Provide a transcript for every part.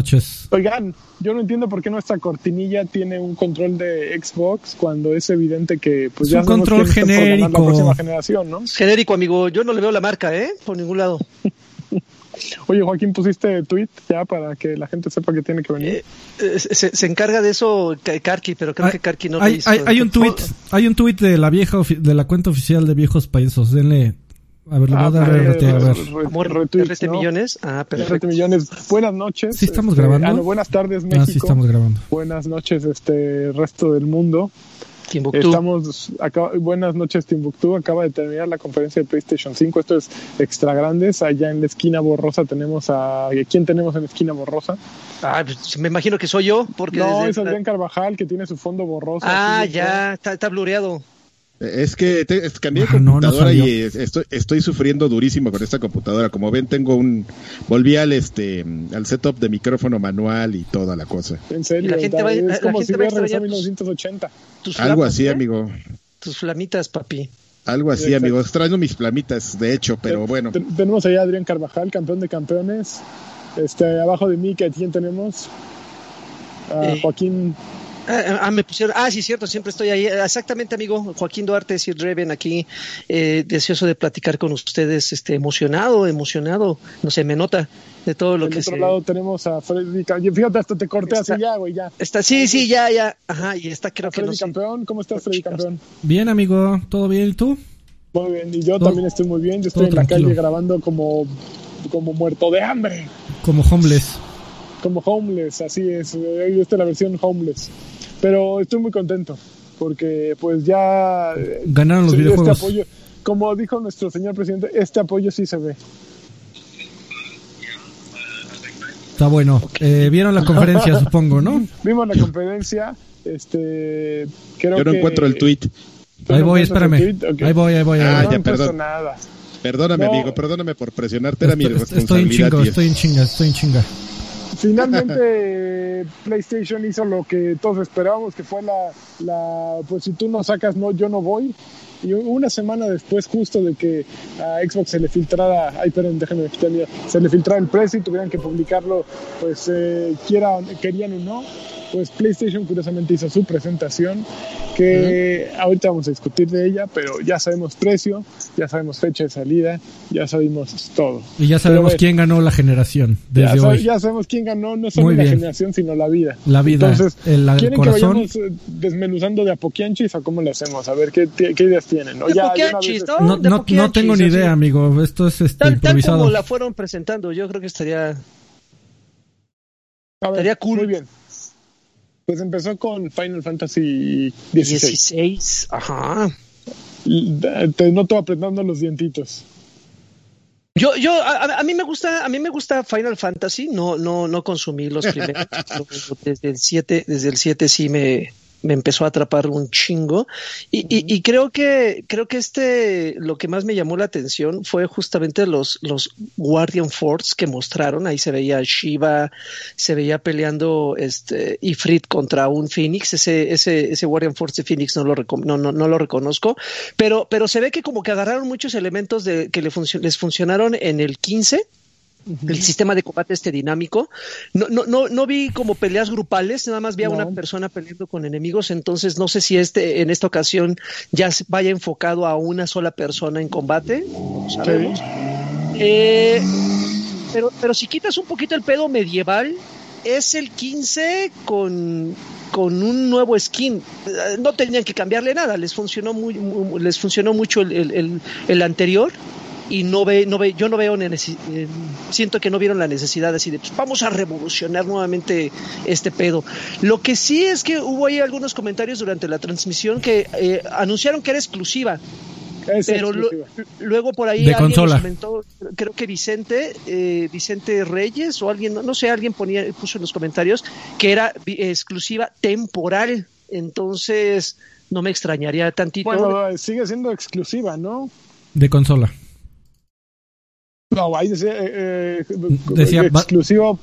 Noches. Oigan, yo no entiendo por qué nuestra cortinilla tiene un control de Xbox cuando es evidente que pues Es ya un control genérico. la próxima generación, ¿no? Genérico, amigo. Yo no le veo la marca, ¿eh? Por ningún lado. Oye, Joaquín, pusiste tweet ya para que la gente sepa que tiene que venir. Eh, eh, se, se encarga de eso Ka- Karki, pero creo Hay- que Karki no hay, le hizo. hay, hay un tweet, hay un tweet de la vieja ofi- de la cuenta oficial de Viejos Payasos. Denle, a ver, le voy a dar eh, RT, a ver. Amor, RT millones. Ah, RT perfecto. millones. Buenas noches. Sí, estamos este, grabando. ah, buenas tardes, México. Ah, sí, estamos grabando. Buenas noches, este resto del mundo. Timbuktu. Estamos, acaba- buenas noches, Timbuktu. Acaba de terminar la conferencia de PlayStation 5. Esto es extra grandes. Allá en la esquina borrosa tenemos a. ¿Quién tenemos en la esquina borrosa? Ah, pues, me imagino que soy yo, porque No, desde- es Adrián Carvajal que tiene su fondo borroso. Ah, así, ya, está, está blureado. Es que te- es- cambié de Ah, no, no computadora y es- estoy, estoy sufriendo durísimo con esta computadora. Como ven, tengo un. Volví al este al setup de micrófono manual y toda la cosa. En serio, la gente va- es la como gente si va a hubiera regresado a extrañar tus- 1980. Tus Algo flamas, así, ¿eh? amigo. Tus flamitas, papi. Algo así, Exacto. amigo. Extraño mis plamitas, de hecho, pero bueno. Ten- Tenemos allá a Adrián Carvajal, campeón de campeones. Este, abajo de mí, ¿a quién tenemos? A Eh, Joaquín. Ah, ah, me pusieron. Ah, sí, cierto, siempre estoy ahí. Exactamente, amigo. Joaquín Duarte, Sir Reven, aquí, eh, deseoso de platicar con ustedes, este, emocionado, emocionado. No sé, me nota de todo lo Del que otro se. lado tenemos a Freddy. Fíjate, hasta te corté Está- así ya, güey, ya. Está, sí, sí, ya, ya. Ajá, y está, creo que Freddy no sé. campeón, ¿cómo estás, Freddy campeón? Bien, amigo, ¿todo bien? ¿Y tú? Muy bien, y yo Todo- también estoy muy bien. Yo estoy todo en la tranquilo. calle grabando como, como muerto de hambre, Como homeless. Como homeless, así es. Esta es la versión homeless. Pero estoy muy contento porque, pues ya. Ganaron los videojuegos. Este apoyo, como dijo nuestro señor presidente, este apoyo sí se ve. Está bueno. Eh, Vieron la conferencia, supongo, ¿no? Vimos la conferencia. Este, creo Yo no que- encuentro el tweet. ¿Tú Ahí voy, espérame. Ahí voy, ahí voy. ahí Ah, voy. ya, perdón. nada. Perdóname, No. amigo, perdóname por presionarte. Era mi Estoy, estoy en responsabilidad. chinga, estoy en chinga, estoy en chinga. Finalmente PlayStation hizo lo que todos esperábamos, que fue la, la pues si tú no sacas, no, yo no voy. Y una semana después, justo de que a Xbox se le filtrara, ay, perdón, déjenme quitar se le filtrara el precio y tuvieran que publicarlo, pues eh, quieran, querían o no, pues PlayStation curiosamente hizo su presentación, que ahorita vamos a discutir de ella, pero ya sabemos precio, ya sabemos fecha de salida, ya sabemos todo. Y ya sabemos quién ganó la generación Ya, desde sab- hoy. ya sabemos quién ganó, no solo la generación, sino la vida. La vida, Entonces, el, el ¿quieren corazón. que vayamos eh, desmenuzando de a poquianchis o cómo le hacemos? A ver, ¿qué, qué ideas tienen? O De ya, vez- ¿no? De no, no tengo ni idea, amigo. Esto es este, Tal, como la fueron presentando, yo creo que estaría. A ver, estaría cool. Muy bien. Pues empezó con Final Fantasy XVI. 16. Ajá. Te noto apretando los dientitos. Yo, yo, a, a- a mí me gusta, a mí me gusta Final Fantasy, no, no, no consumí los primeros, desde el 7, desde el 7 sí me, me empezó a atrapar un chingo. Y, y, y creo que, creo que este, lo que más me llamó la atención fue justamente los, los Guardian Force que mostraron. Ahí se veía Shiva, se veía peleando este Ifrit contra un Phoenix. Ese, ese, ese Guardian Force de Phoenix no lo, no, no, no lo reconozco. Pero, pero se ve que como que agarraron muchos elementos de, que le funcio- les funcionaron en el 15 el sistema de combate este dinámico. No, no, no, no vi como peleas grupales, nada más vi a No. una persona peleando con enemigos, entonces no sé si este, en esta ocasión ya vaya enfocado a una sola persona en combate, no sabemos. Eh, pero, pero si quitas un poquito el pedo medieval, es el 15 con, con un nuevo skin. Eh, No tenían que cambiarle nada, les funcionó muy, muy- les funcionó mucho el, el- el- el anterior y no ve, no ve, yo no veo eh, siento que no vieron la necesidad así de pues, vamos a revolucionar nuevamente este pedo. Lo que sí es que hubo ahí algunos comentarios durante la transmisión que eh, anunciaron que era exclusiva, Es pero lo- luego por ahí De alguien consola. nos comentó, creo que Vicente, eh, Vicente Reyes o alguien, no, no sé, alguien ponía, puso en los comentarios que era exclusiva temporal. Entonces, no me extrañaría tantito. Bueno, sigue siendo exclusiva, ¿no? De consola. No, ahí decía, eh, eh, Decía- exclusivo.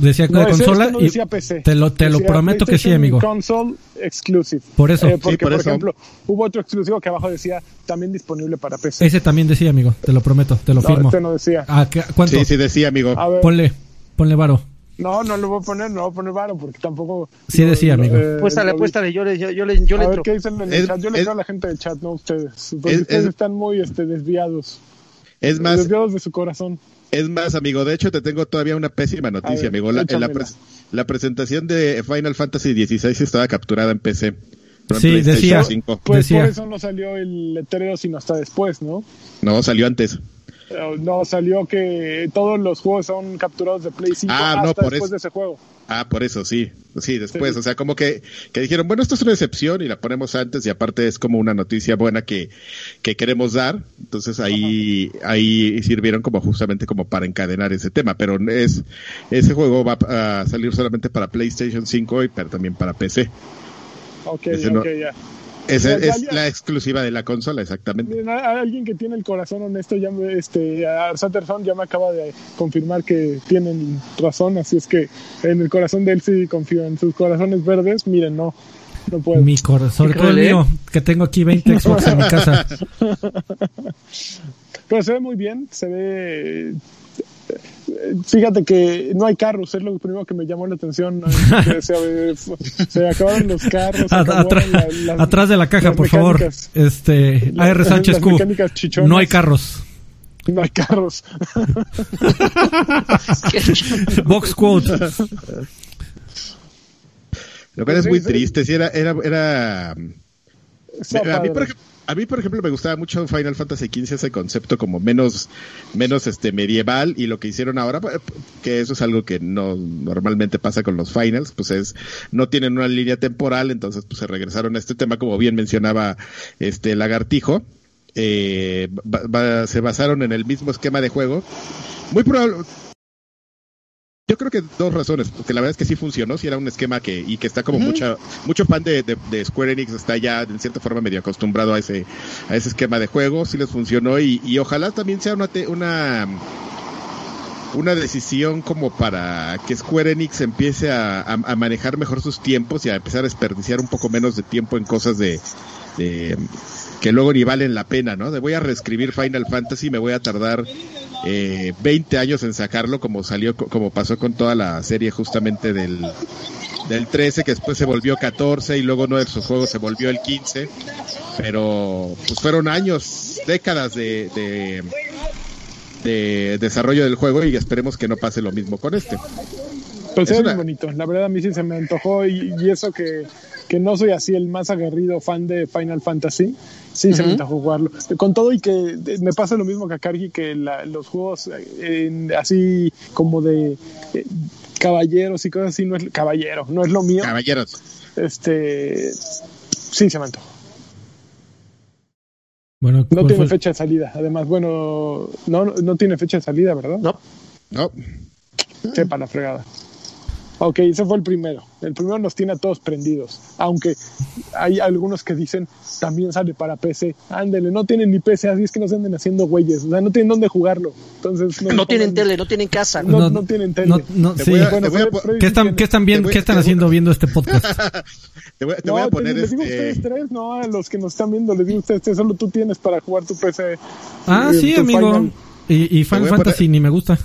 Decía No, de consola este no y decía PC. te lo, te lo Decía prometo que sí, amigo. Console exclusive. Por eso. Eh, porque, Sí, por por, eso. ejemplo, hubo otro exclusivo que abajo decía también disponible para PC. Ese también decía, amigo. Te lo prometo, te lo no, firmo. este no decía. ¿A qué- ¿Cuánto? Sí, sí, decía, amigo. A ver, Ponle, ponle varo. No, no lo voy a poner, no voy a poner varo porque tampoco. Sí decía, amigo. Eh, Puéstale, lo- puéstale, yo le, yo, yo le, yo le a ver entro. qué dicen en el Es- chat. Yo le creo a la gente del chat, no a ustedes. Porque Es- ustedes es- están muy este, desviados. Es más, Desviados de su corazón. es más, amigo. De hecho, te tengo todavía una pésima noticia, ver, amigo. La, la, presentación de Final Fantasy XVI estaba capturada en PC. no Sí, PlayStation decía. 5. Pues Decía. por eso no salió el letrero sino hasta después, ¿no? No, salió antes. No, salió que todos los juegos son capturados de Play 5 Ah, no, hasta por después eso. de ese juego. Ah, por eso sí. Sí, después. Sí. O sea, como que, que dijeron, bueno, esto es una excepción y la ponemos antes y aparte es como una noticia buena que, que queremos dar. Entonces ahí, ahí sirvieron como justamente como para encadenar ese tema. Pero es, ese juego va a salir solamente para PlayStation 5 y pero también para PC. Ok, Ese no- ok, ya. Esa es ya. la exclusiva de la consola, exactamente. Miren, alguien que tiene el corazón honesto, ya me, este, a ya me acaba de confirmar que tienen razón, así es que en el corazón de él sí confío, en sus corazones verdes, miren, no, no puedo. Mi corazón, el ¿eh? mío, que tengo aquí 20 Xbox en mi casa. Pero se ve muy bien, se ve... Fíjate que no hay carros, es lo primero que me llamó la atención. se, se acabaron los carros. la- atrás de la caja, por favor. Este, AR Sánchez Q. No hay carros. No hay carros. Box quote. Lo cual es muy sí. triste. Sí, era, era, era, a, mí, por ejemplo, a mí, por ejemplo, me gustaba mucho Final Fantasy XV ese concepto como menos, menos este medieval y lo que hicieron ahora, pues, que eso es algo que no normalmente pasa con los finals, pues es, no tienen una línea temporal, entonces pues se regresaron a este tema, como bien mencionaba este Lagartijo, eh, se basaron en el mismo esquema de juego. Muy probable, yo creo que dos razones, porque la verdad es que sí funcionó, sí era un esquema que, y que está como mucha, mucho fan de, de- de Square Enix está ya en cierta forma medio acostumbrado a ese, a ese esquema de juego, sí les funcionó y, y ojalá también sea una, una, una decisión como para que Square Enix empiece a, a- a manejar mejor sus tiempos y a empezar a desperdiciar un poco menos de tiempo en cosas de, de que luego ni valen la pena, ¿no? De voy a reescribir Final Fantasy, me voy a tardar eh, 20 años en sacarlo, como salió, co- como pasó con toda la serie justamente del, del 13, que después se volvió 14 y luego uno de sus juegos se volvió el 15. Pero pues fueron años, décadas de, de, de desarrollo del juego y esperemos que no pase lo mismo con este. Pues Es una- muy bonito. La verdad a mí sí se me antojó y, y eso que, que no soy así el más aguerrido fan de Final Fantasy. Sí, se me antojó jugarlo. Con todo y que me pasa lo mismo que a Kargi, que la- los juegos eh, así como de eh, caballeros y cosas así, no es caballero, no es lo mío. Caballeros, Este, sí, se me antojó. Bueno, No ¿cuál tiene fue? fecha de salida. Además, bueno, no, no tiene fecha de salida, ¿verdad? No. ¿no? Sepa la fregada. Ok, ese fue el primero. El primero nos tiene a todos prendidos. Aunque hay algunos que dicen también sale para PC. Ándele, no tienen ni PC, así es que no se anden haciendo güeyes. O sea, no tienen dónde jugarlo. Entonces, No tienen tele, no tienen casa. No, no tienen tele. No, Te sí. a- Bueno, te a ¿Qué están, qué están viendo, te voy- qué están te voy- haciendo viendo este podcast? Te voy, te No, voy a te- poner les digo a este... ustedes tres, no a los que nos están viendo, les digo a ustedes tres, solo tú tienes para jugar tu PC. Ah, eh, sí, tu amigo. Final. Y, y Final Fantasy poner- ni me gusta.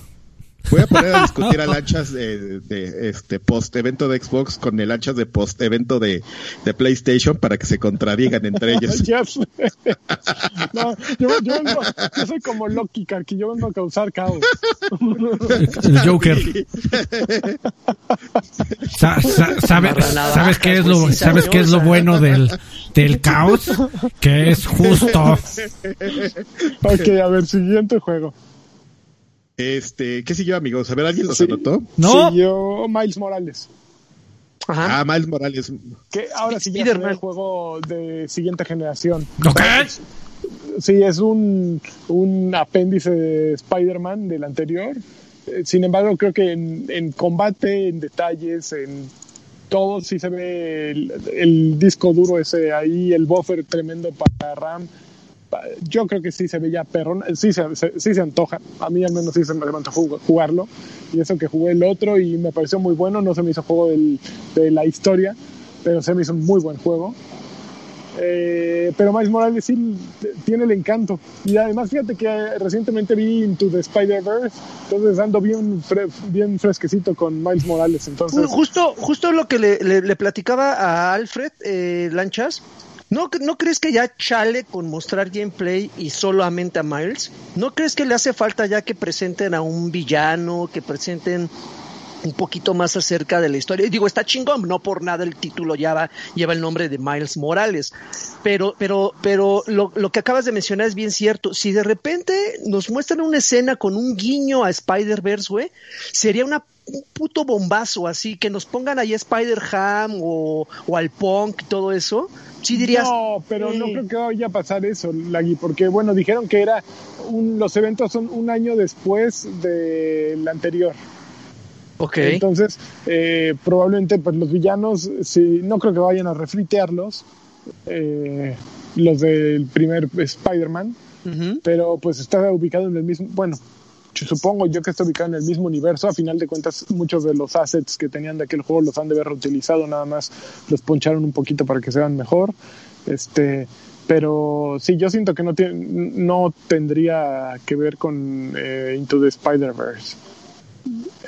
Voy a poner a discutir a lanchas de, de este post evento de Xbox con el lanchas de post evento de, de PlayStation para que se contradigan entre ellos. No, yo, yo, vengo- yo soy como Loki, que yo vengo a causar caos. El Joker. Sa- sa- sabe- Amarra navajas, ¿Sabes qué es lo, sabes qué es lo bueno del, del caos? Que es justo. Ok, a ver, siguiente juego. Este, ¿qué siguió, amigos? A ver, ¿alguien los Sí. anotó? No, Siguió Miles Morales. Ajá. Ah, Miles Morales. Que ahora sí ya el juego de siguiente generación. ¿Ok? Sí, es un, un apéndice de Spider-Man del anterior. Eh, Sin embargo, creo que en, en combate, en detalles, en todo, sí se ve el, el disco duro ese ahí, el buffer tremendo para RAM. Yo creo que sí se ve ya perrón, sí se, se- sí se antoja. A mí al menos sí se me antojó jugarlo. Y eso que jugué el otro y me pareció muy bueno. No se me hizo juego del- de la historia, pero se me hizo un muy buen juego. Eh, pero Miles Morales sí tiene el encanto. Y además, fíjate que recientemente vi Into the Spider-Verse, entonces ando bien, bien fresquecito con Miles Morales. Entonces, justo, justo lo que le, platicaba a Alfred eh, Lanchas. ¿No, ¿No crees que ya chale con mostrar gameplay y solamente a Miles? ¿No crees que le hace falta ya que presenten a un villano, que presenten un poquito más acerca de la historia. Y digo, está chingón, no por nada el título lleva, lleva el nombre de Miles Morales. Pero, pero, pero lo, lo que acabas de mencionar es bien cierto. Si de repente nos muestran una escena con un guiño a Spider-Verse, güey, sería una un puto bombazo así, que nos pongan ahí Spider-Ham o, o, al Punk y todo eso, sí dirías... No, pero no creo que vaya a pasar eso, Lagui, porque bueno, dijeron que era un, los eventos son un año después del anterior. Entonces, eh, probablemente pues los villanos, si, no creo que vayan a refritearlos, eh, los del primer Spider-Man, pero pues está ubicado en el mismo, bueno, supongo yo que está ubicado en el mismo universo, a final de cuentas muchos de los assets que tenían de aquel juego los han de haber reutilizado, nada más los poncharon un poquito para que se vean mejor, este pero sí, yo siento que no, no tendría que ver con eh, Into the Spider-Verse.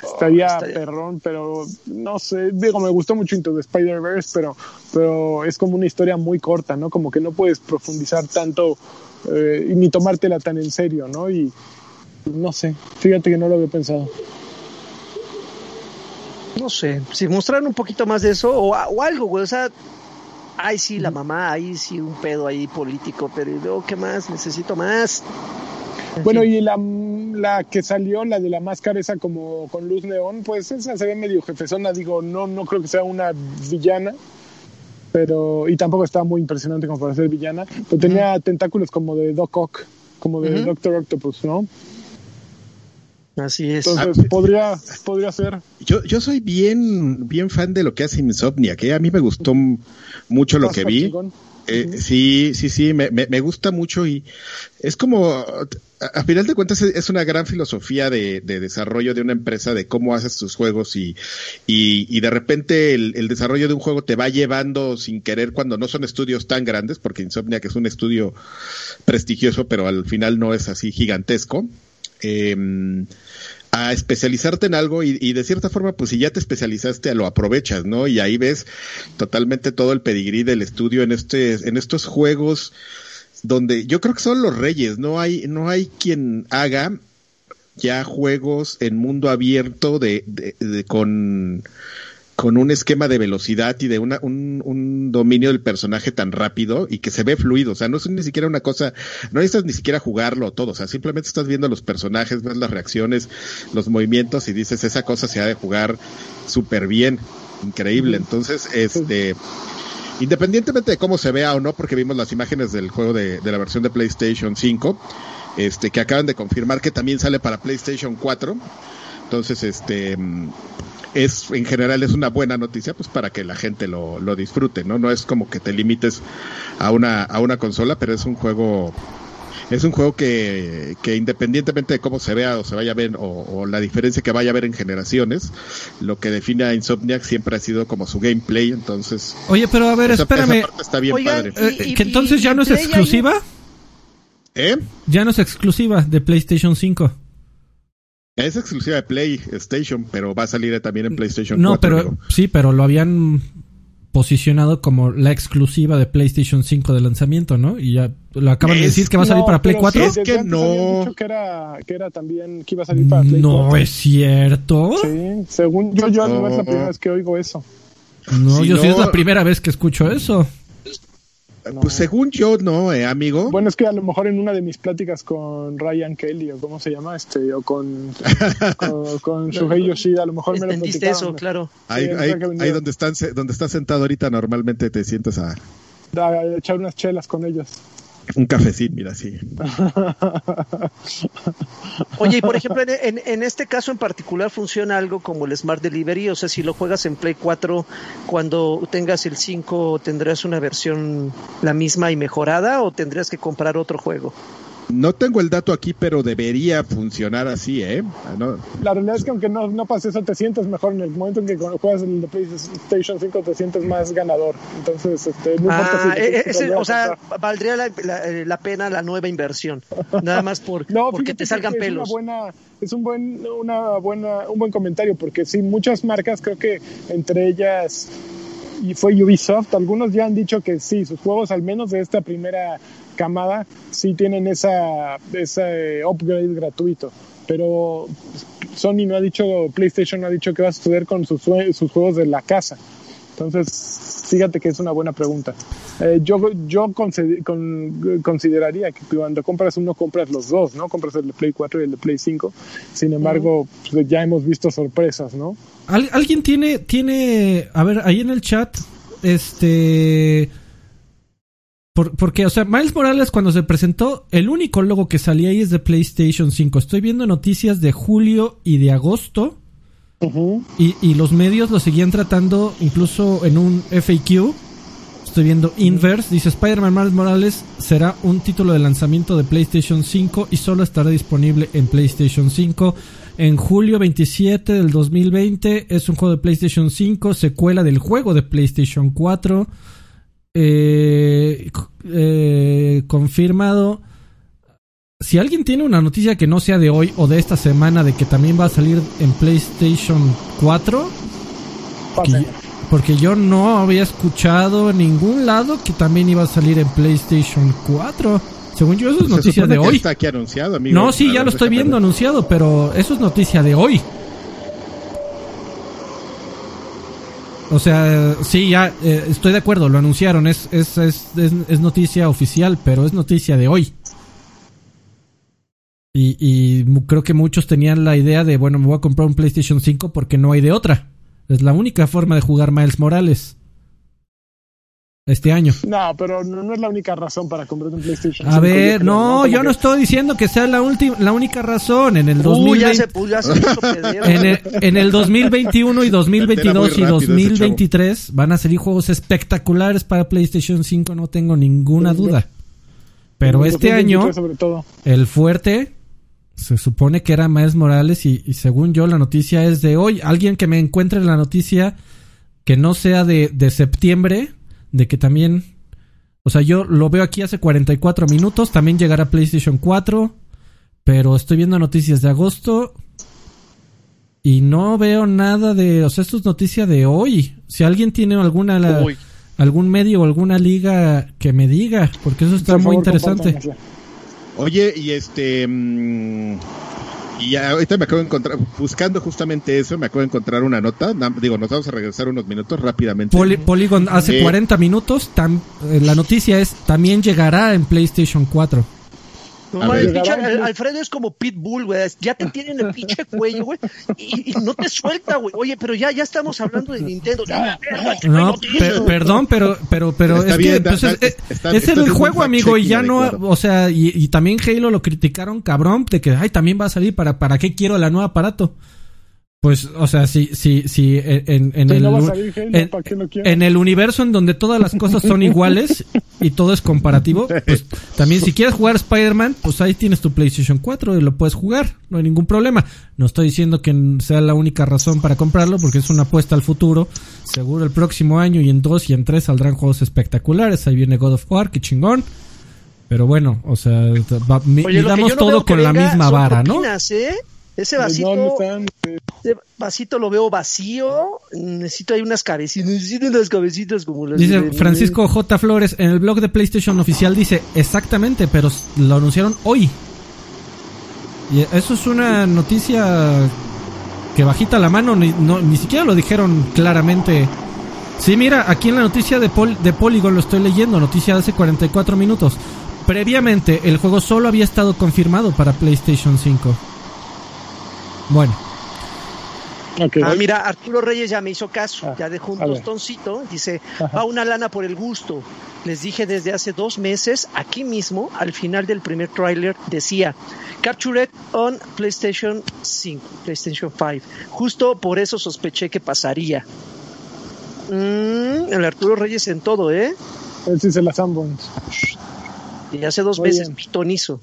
Estaría, perrón, pero no sé, digo, me gustó mucho Into the Spider-Verse, pero, pero es como una historia muy corta, ¿no? Como que no puedes profundizar tanto eh, ni tomártela tan en serio, ¿no? Y no sé, fíjate que no lo había pensado. No sé, si mostraran un poquito más de eso o, o algo, güey, o sea, ay sí, la mamá, ahí sí un pedo ahí político, pero luego, ¿qué más? Necesito más. Bueno, y la, la, que salió, la de la máscara esa como con luz neón, pues esa se ve medio jefezona, digo, no, no creo que sea una villana, pero, y tampoco estaba muy impresionante como para ser villana, pero tenía tentáculos como de Doc Ock, como de Doctor Octopus, ¿no? Así es. Entonces, ah, podría, podría ser. Yo, yo soy bien, bien fan de lo que hace Insomnia, que a mí me gustó mucho lo que vi. Eh, sí, sí, sí, me, me, gusta mucho y es como, a, final de cuentas es una gran filosofía de, de, desarrollo de una empresa, de cómo haces tus juegos y, y, y de repente el, el, desarrollo de un juego te va llevando sin querer cuando no son estudios tan grandes, porque Insomnia que es un estudio prestigioso, pero al final no es así gigantesco. Eh, a especializarte en algo y, de cierta forma, pues si ya te especializaste, lo aprovechas, ¿no? Y ahí ves totalmente todo el pedigrí del estudio en este, en estos juegos donde yo creo que son los reyes, no hay, no hay quien haga ya juegos en mundo abierto de, de con con un esquema de velocidad y de una, un, un, dominio del personaje tan rápido y que se ve fluido. O sea, no es ni siquiera una cosa, no necesitas ni siquiera jugarlo todo. O sea, simplemente estás viendo los personajes, ves las reacciones, los movimientos y dices, esa cosa se ha de jugar súper bien. Increíble. Entonces, este, independientemente de cómo se vea o no, porque vimos las imágenes del juego de, de la versión de PlayStation 5, este, que acaban de confirmar que también sale para PlayStation 4. Entonces, este, es en general es una buena noticia pues para que la gente lo, lo disfrute, ¿no? No es como que te limites a una, a una consola, pero es un juego es un juego que, que independientemente de cómo se vea o se vaya a ver o, la diferencia que vaya a haber en generaciones, lo que define a Insomniac siempre ha sido como su gameplay, entonces... Oye, pero a ver, espérame. está bien padre. Eh, ¿Que entonces ya no es exclusiva? ¿Eh? Ya no es exclusiva de PlayStation 5. Es exclusiva de PlayStation, pero va a salir también en PlayStation no, pero sí, pero lo habían posicionado como la exclusiva de PlayStation 5 de lanzamiento, ¿no? Y ya lo acaban de decir que va a salir para Play 4. es que no. Dicho que era, que era también que iba a salir para Play no es cierto. Sí, según yo, yo no. es la primera vez que oigo eso. No, yo sí es la primera vez que escucho eso. Pues según yo, no, eh, amigo. Bueno, es que a lo mejor en una de mis pláticas con Ryan Kelly, o cómo se llama, este, o con, con, con Shuhei Yoshida, a lo mejor me lo eso, claro. Ahí, ahí, donde, están, donde estás sentado ahorita, normalmente te sientas a... a echar unas chelas con ellos. Un cafecín, mira, sí. Oye, y por ejemplo, en, en, este caso en particular funciona algo como el Smart Delivery, o sea, si lo juegas en Play 4, cuando tengas el 5, ¿tendrás una versión la misma y mejorada o tendrías que comprar otro juego? No tengo el dato aquí, pero debería funcionar así, ¿eh? No. La realidad es que aunque no, no pase eso, te sientes mejor en el momento en que juegas en el PlayStation 5 te sientes más ganador. Entonces, este, no ah, eh, eh, o sea, valdría la, eh, la, pena la nueva inversión. Nada más por, no, porque te salgan pelos. Es, una buena, es un buen, una buena, un buen comentario, porque sí, muchas marcas, creo que entre ellas y fue Ubisoft, algunos ya han dicho que sí, sus juegos, al menos de esta primera camada, sí tienen esa, ese upgrade gratuito. Pero Sony no ha dicho, PlayStation no ha dicho qué va a suceder con sus, sus juegos de la casa. Entonces, fíjate que es una buena pregunta. Eh, yo yo consideraría que cuando compras uno, compras los dos, ¿no? Compras el de Play 4 y el de Play 5. Sin embargo, pues, ya hemos visto sorpresas, ¿no? ¿Alguien tiene, tiene, a ver, ahí en el chat, este... porque, o sea, Miles Morales cuando se presentó, el único logo que salía ahí es de PlayStation 5. Estoy viendo noticias de julio y de agosto y, los medios lo seguían tratando incluso en un FAQ. Estoy viendo Inverse. Dice Spider-Man Miles Morales será un título de lanzamiento de PlayStation 5 y solo estará disponible en PlayStation 5 en julio 27 del 2020. Es un juego de PlayStation 5, secuela del juego de PlayStation 4. Eh, eh, confirmado si alguien tiene una noticia que no sea de hoy o de esta semana de que también va a salir en PlayStation 4, porque yo no había escuchado en ningún lado que también iba a salir en PlayStation 4. Según yo, eso es noticia de hoy. Está aquí anunciado, amigo. No, sí, ya lo estoy viendo anunciado, pero eso es noticia de hoy. O sea, sí, ya eh, estoy de acuerdo, lo anunciaron, es, es, es, es, noticia oficial, pero es noticia de hoy. Y, creo que muchos tenían la idea de, bueno, me voy a comprar un PlayStation 5 porque no hay de otra. Es la única forma de jugar Miles Morales. Este año. No, pero no, es la única razón para comprar un PlayStation. A ver, no, yo no estoy diciendo que sea la última, la única razón. En el 2020, en, el, en el 2021 y 2022 y 2023 van a salir juegos espectaculares para PlayStation 5, no tengo ninguna duda. Pero este año, el fuerte se supone que era Miles Morales y, según yo la noticia es de hoy. Alguien que me encuentre la noticia que no sea de, de septiembre, de que también... O sea, yo lo veo aquí hace 44 minutos, también llegará a PlayStation 4, pero estoy viendo noticias de agosto y no veo nada de... O sea, esto es noticia de hoy. Si alguien tiene alguna... algún medio o alguna liga que me diga, porque eso está muy interesante. Oye, y este. Mm, y ahorita me acabo de encontrar, buscando justamente eso, me acabo de encontrar una nota. Digo, nos vamos a regresar unos minutos rápidamente. Polygon hace 40 eh, minutos, eh, la noticia es, también llegará en PlayStation 4. Alfredo es como Pitbull, güey. Ya te tienen el pinche cuello, güey. Y, no te suelta, güey. Oye, pero ya, ya estamos hablando de Nintendo. No, perdón, pero, pero, pero es que pues, es, el juego, amigo, y ya no, o sea, y, y, también Halo lo criticaron, cabrón, de que, ay, también va a salir para, para qué quiero la nueva aparato. Pues, o sea, si, si, si en, en el, en, el universo en donde todas las cosas son iguales y todo es comparativo, pues también si quieres jugar Spider-Man, pues ahí tienes tu PlayStation 4 y lo puedes jugar, no hay ningún problema. No estoy diciendo que sea la única razón para comprarlo, porque es una apuesta al futuro. Seguro el próximo año y en dos y en tres saldrán juegos espectaculares. Ahí viene God of War, qué chingón. pero bueno, o sea, miramos todo con la misma vara, ¿no? ¿eh? Ese vasito, ese vasito lo veo vacío. Necesito ahí unas cabecitas. Necesito unas cabecitas como las Dice Francisco J. Flores en el blog de PlayStation oficial dice exactamente, pero lo anunciaron hoy. Y eso es una noticia que bajita la mano, ni, ni siquiera lo dijeron claramente. Sí, mira, aquí en la noticia de, de Polygon lo estoy leyendo, noticia de hace 44 minutos. Previamente, el juego solo había estado confirmado para PlayStation 5. Bueno. Ah, mira, Arturo Reyes ya me hizo caso, ah, ya dejó un tostoncito, dice, va una lana por el gusto. Les dije desde hace dos meses, aquí mismo, al final del primer tráiler, decía, Captured on PlayStation 5, PlayStation 5. Justo por eso sospeché que pasaría. Mm, el Arturo Reyes en todo, ¿eh? Él sí se las Y hace dos meses, pitonizo.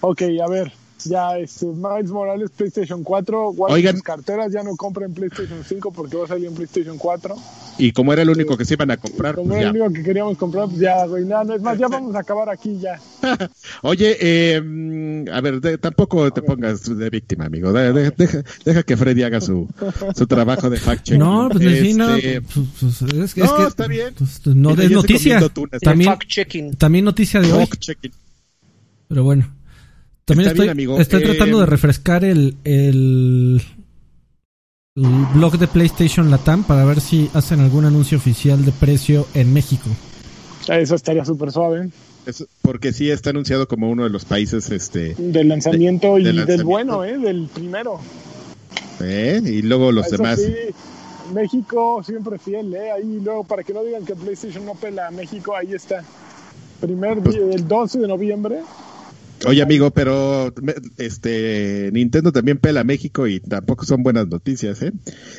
Ok, a ver, ya este, Miles Morales PlayStation 4, guarden Oigan. sus carteras, ya no compren PlayStation 5 porque va a salir en PlayStation 4. Y como era el único que se iban a comprar, Como pues era ya. el único que queríamos comprar, pues ya, güey, nada, no es más, ya vamos a acabar aquí ya. Oye, eh, a ver, de- tampoco te pongas de víctima, amigo. De- de- deja, deja que Freddy haga su, su trabajo de fact check. No, pues sí, no, Este, pues, pues, es, que- no, es que- está bien. pues, no Mira, es noticia. También, Fact-checking. también noticia de hoy. Pero bueno. También Está estoy, bien, amigo. estoy Eh, tratando de refrescar el, el, el blog de PlayStation Latam para ver si hacen algún anuncio oficial de precio en México. Eso estaría súper suave. Es- porque sí está anunciado como uno de los países, este, Del lanzamiento De- y del bueno, ¿eh? Del primero. ¿eh? y luego los Eso demás. sí, México siempre fiel, ¿eh? Ahí luego, para que no digan que PlayStation no pela a México, ahí está. Primer Pues- día, el 12 de noviembre. Oye, amigo, pero este Nintendo también pela a México y tampoco son buenas noticias, ¿eh?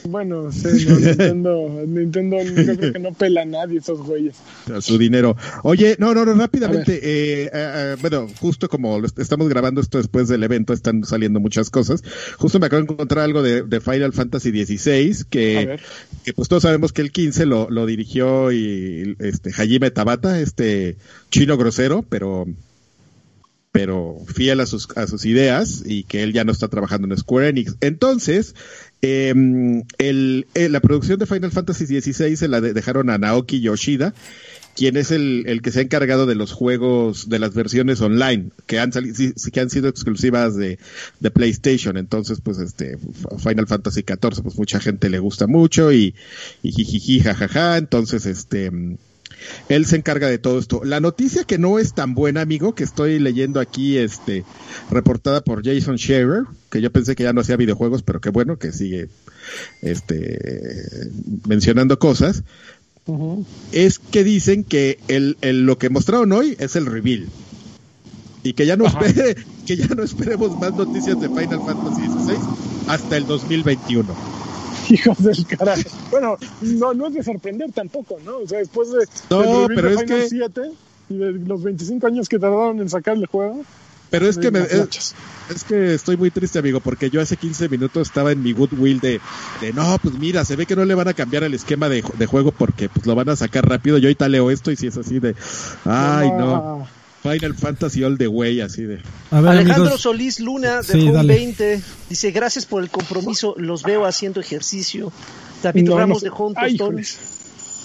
Bueno, sí, no, Nintendo, Nintendo yo creo que no pela a nadie esos güeyes. a su dinero. Oye, no, no, no, rápidamente. eh, eh, eh, bueno, justo como estamos grabando esto después del evento, están saliendo muchas cosas. Justo me acabo de encontrar algo de, de Final Fantasy XVI, que, que pues todos sabemos que el 15 lo, lo dirigió y este Hajime Tabata, este chino grosero, pero pero fiel a sus, a sus ideas y que él ya no está trabajando en Square Enix. Entonces, eh, el, eh, la producción de Final Fantasy XVI se la de- dejaron a Naoki Yoshida, quien es el, el que se ha encargado de los juegos, de las versiones online, que han salido, que han sido exclusivas de, de PlayStation. Entonces, pues este, Final Fantasy XIV, pues mucha gente le gusta mucho y, y jijiji, jajaja. Entonces, este, mm, él se encarga de todo esto. La noticia que no es tan buena, amigo, que estoy leyendo aquí, este, reportada por Jason Scherer, que yo pensé que ya no hacía videojuegos, pero que bueno, que sigue, este, mencionando cosas, es que dicen que el, el- lo que mostraron hoy es el reveal. Y que ya no Ajá. espere, que ya no esperemos más noticias de Final Fantasy XVI hasta el 2021. Hijos del carajo. Bueno, no, no es de sorprender tampoco, ¿no? O sea, después de, No, reveal pero de es que- 7 y de los 25 años que tardaron en sacar el juego. Pero es que me, es, que estoy muy triste, amigo, porque yo hace 15 minutos estaba en mi goodwill de, de no, pues mira, se ve que no le van a cambiar el esquema de, de juego porque pues lo van a sacar rápido. Yo ahorita leo esto y si es así de, ay no, Final Fantasy all the way, así de. A ver, Alejandro amigos. Solís Luna de Sí, Home dale. 20 dice gracias por el compromiso, los veo haciendo ejercicio. David No, Ramos no de Home Ay.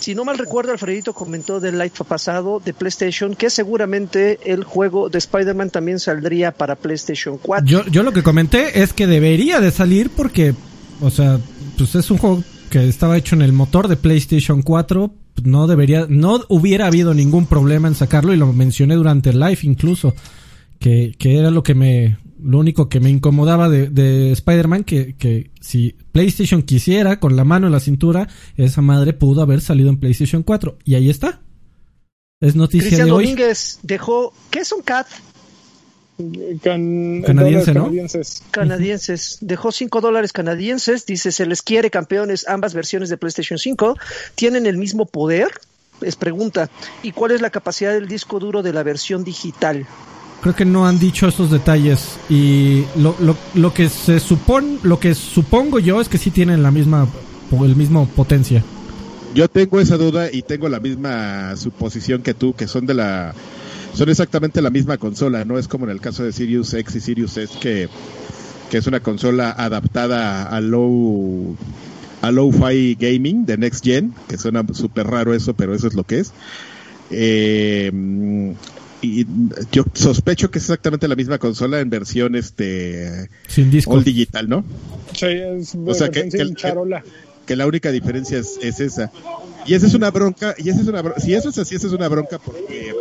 Si no mal recuerdo, Alfredito comentó del live pasado de PlayStation que seguramente el juego de Spider-Man también saldría para PlayStation 4. Yo, yo lo que comenté es que debería de salir porque, o sea, pues es un juego que estaba hecho en el motor de PlayStation 4. No debería, no hubiera habido ningún problema en sacarlo y lo mencioné durante el live incluso. Que, que era lo que me, lo único que me incomodaba de, de Spider-Man, que, que si PlayStation quisiera, con la mano en la cintura, esa madre pudo haber salido en PlayStation 4. Y ahí está. Es noticia Cristian de hoy. Domínguez dejó, ¿qué es un CAT? Can- Canadiense, ¿no? canadienses. canadienses. Dejó 5 dólares canadienses. Dice, se les quiere campeones. Ambas versiones de PlayStation 5 tienen el mismo poder. Es pregunta. ¿Y cuál es la capacidad del disco duro de la versión digital? Creo que no han dicho esos detalles y lo, lo, lo que se supone, lo que supongo yo es que sí tienen la misma, el mismo potencia. Yo tengo esa duda y tengo la misma suposición que tú, que son de la, son exactamente la misma consola, no es como en el caso de Sirius X y Sirius S que, que es una consola adaptada a low, a low-fi gaming de Next Gen, que suena súper raro eso, pero eso es lo que es. Eh, y yo sospecho que es exactamente la misma consola en versión este Sin disco. all digital, ¿no? Sí, es O sea, que- que charola. que la única diferencia es, es esa. Y esa es una bronca, y esa es una bronca, si eso es así, esa es una bronca porque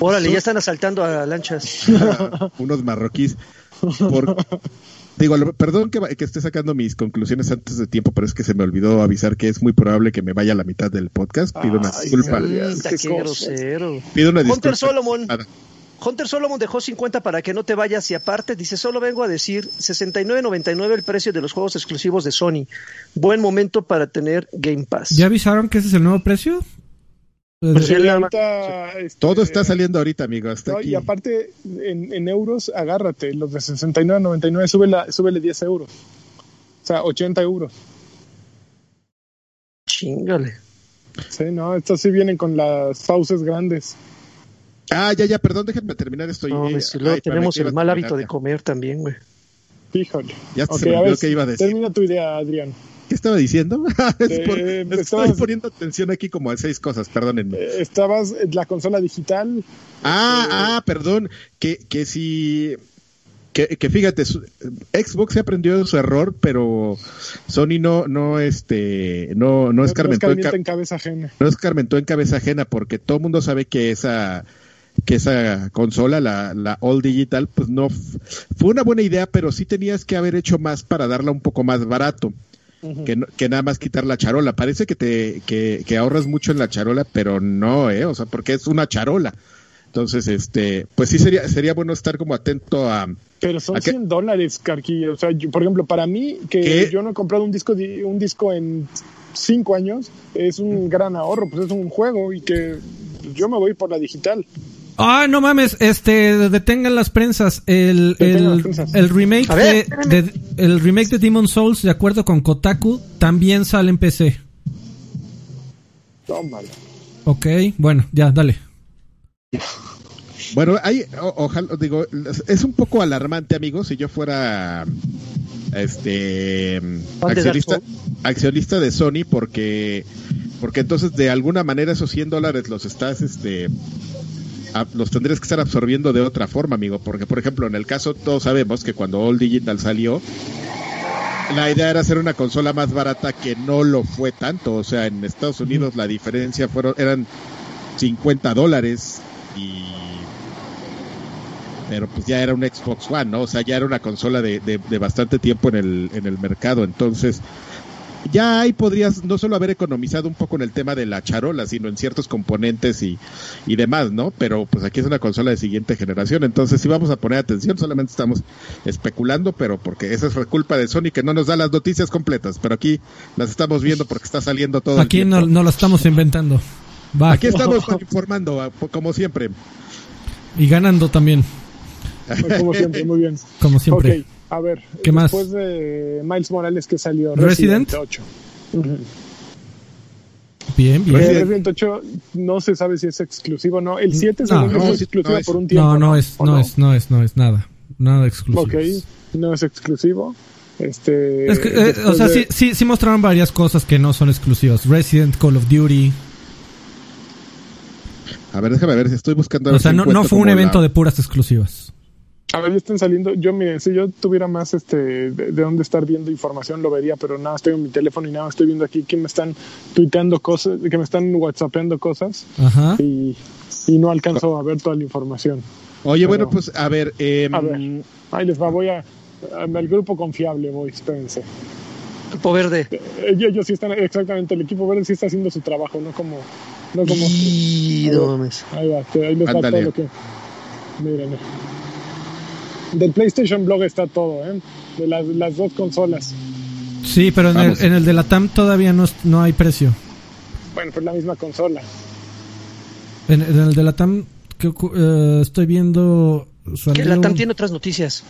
Órale, ya están asaltando a lanchas. unos marroquíes, por, digo, perdón que, que esté sacando mis conclusiones antes de tiempo, pero es que se me olvidó avisar que es muy probable que me vaya a la mitad del podcast. Pido una disculpa. Qué grosero. Pido una disculpa. Hunter Solomon. Nada. Hunter Solomon dejó 50 para que no te vayas y aparte dice, solo vengo a decir 69.99 el precio de los juegos exclusivos de Sony. Buen momento para tener Game Pass. ¿Ya avisaron que ese es el nuevo precio? Pues ahorita, este, Todo está saliendo ahorita, amigo. Hasta no, aquí. y aparte, en, en euros, agárrate, los de 69.99, súbele, súbele 10 euros. O sea, 80 euros. Chingale. Sí, no, estos sí vienen con las fauces grandes. Ah, ya, ya, perdón, déjenme terminar esto. No, si luego ay, tenemos el que mal a hábito de comer también, güey. Híjole. Ya Ok, se me a olvidó ver, qué iba a decir. termina tu idea, Adrián. ¿Qué estaba diciendo? Es Eh, por- eh, estoy poniendo atención aquí como a seis cosas, perdónenme. Eh, Estabas en la consola digital. Ah, eh, ah, perdón, que, que si... Que, que fíjate, su- Xbox se aprendió de su error, pero Sony no, no, este, no, no escarmentó, en, escarmienta ca- en cabeza ajena. no escarmentó en cabeza ajena, porque todo el mundo sabe que esa, que esa consola, la, la All Digital, pues no, fue una buena idea, pero sí tenías que haber hecho más para darla un poco más barato. Que, no- que nada más quitar la charola. Parece que te que, que ahorras mucho en la charola, pero no, eh, o sea, porque es una charola. Entonces, este, pues sí sería sería bueno estar como atento a Pero son ¿A qué? 100 dólares, Carquillo. O sea, yo- por ejemplo, para mí, que yo no he comprado un disco, di- un disco en 5 años, es un gran ahorro, pues es un juego y que yo me voy por la digital. Ah, no mames, este, detengan las prensas. El, el, las prensas. el remake ver, de, de- el remake de Demon Souls, de acuerdo con Kotaku, también sale en PC. Tómalo. Ok, bueno, ya, dale. Bueno, hay, o- ojalá, digo, es un poco alarmante, amigos, si yo fuera este accionista, accionista de Sony, porque porque entonces de alguna manera esos 100 dólares los estás, este, los tendrías que estar absorbiendo de otra forma, amigo, porque por ejemplo en el caso todos sabemos que cuando All Digital salió, la idea era hacer una consola más barata que no lo fue tanto, o sea, en Estados Unidos la diferencia fueron eran 50 dólares y pero pues ya era un Xbox One, ¿no? O sea, ya era una consola de, de, de bastante tiempo en el, en el mercado, entonces ya ahí podrías no solo haber economizado un poco en el tema de la charola, sino en ciertos componentes y, y demás, ¿no? Pero pues aquí es una consola de siguiente generación, entonces sí vamos a poner atención, solamente estamos especulando, pero porque esa es culpa de Sony que no nos da las noticias completas, pero aquí las estamos viendo porque está saliendo todo. el Aquí no, no lo estamos inventando. Va. Aquí estamos informando, a- como siempre. Y ganando también, Como siempre, muy bien. como siempre. Ok, a ver. ¿Qué más? Después de Miles Morales que salió Resident. Resident, 8. Ujú. Bien, bien. Eh, Resident 8 no se sabe si es exclusivo o no. El 7 No, no, fue sí, exclusivo no es. por un tiempo. No, no es, ¿O no es, no es, no es nada. Nada exclusivo. Ok, no es exclusivo. Este, Es que, eh, o sea, de- sí, sí, sí mostraron varias cosas que no son exclusivas. Resident, Call of Duty. A ver, déjame ver si estoy buscando. O sea, no, no fue un evento la- de puras exclusivas. A ver, ya están saliendo. Yo, miren, si yo tuviera más este de, de dónde estar viendo información, lo vería, pero nada, estoy en mi teléfono y nada, estoy viendo aquí que me están tuiteando cosas, que me están whatsappeando cosas Ajá. y, y no alcanzo a ver toda la información. Oye, bueno, Pero- pues a ver. em, A ver. Ahí les va, voy a. Al grupo confiable voy, espérense. Grupo Verde. Eh, Ellos sí están, exactamente, el equipo verde sí está haciendo su trabajo, no como. No como Y no mames. Ahí va, te- ahí les va todo lo que. Miren. Del PlayStation Blog está todo, ¿eh? De las, las dos consolas. Sí, pero en el, en el de la TAM todavía no, es- no hay precio. Bueno, pues la misma consola. En, en el de la TAM que, eh, estoy viendo... Que Salió, la TAM tiene otras noticias.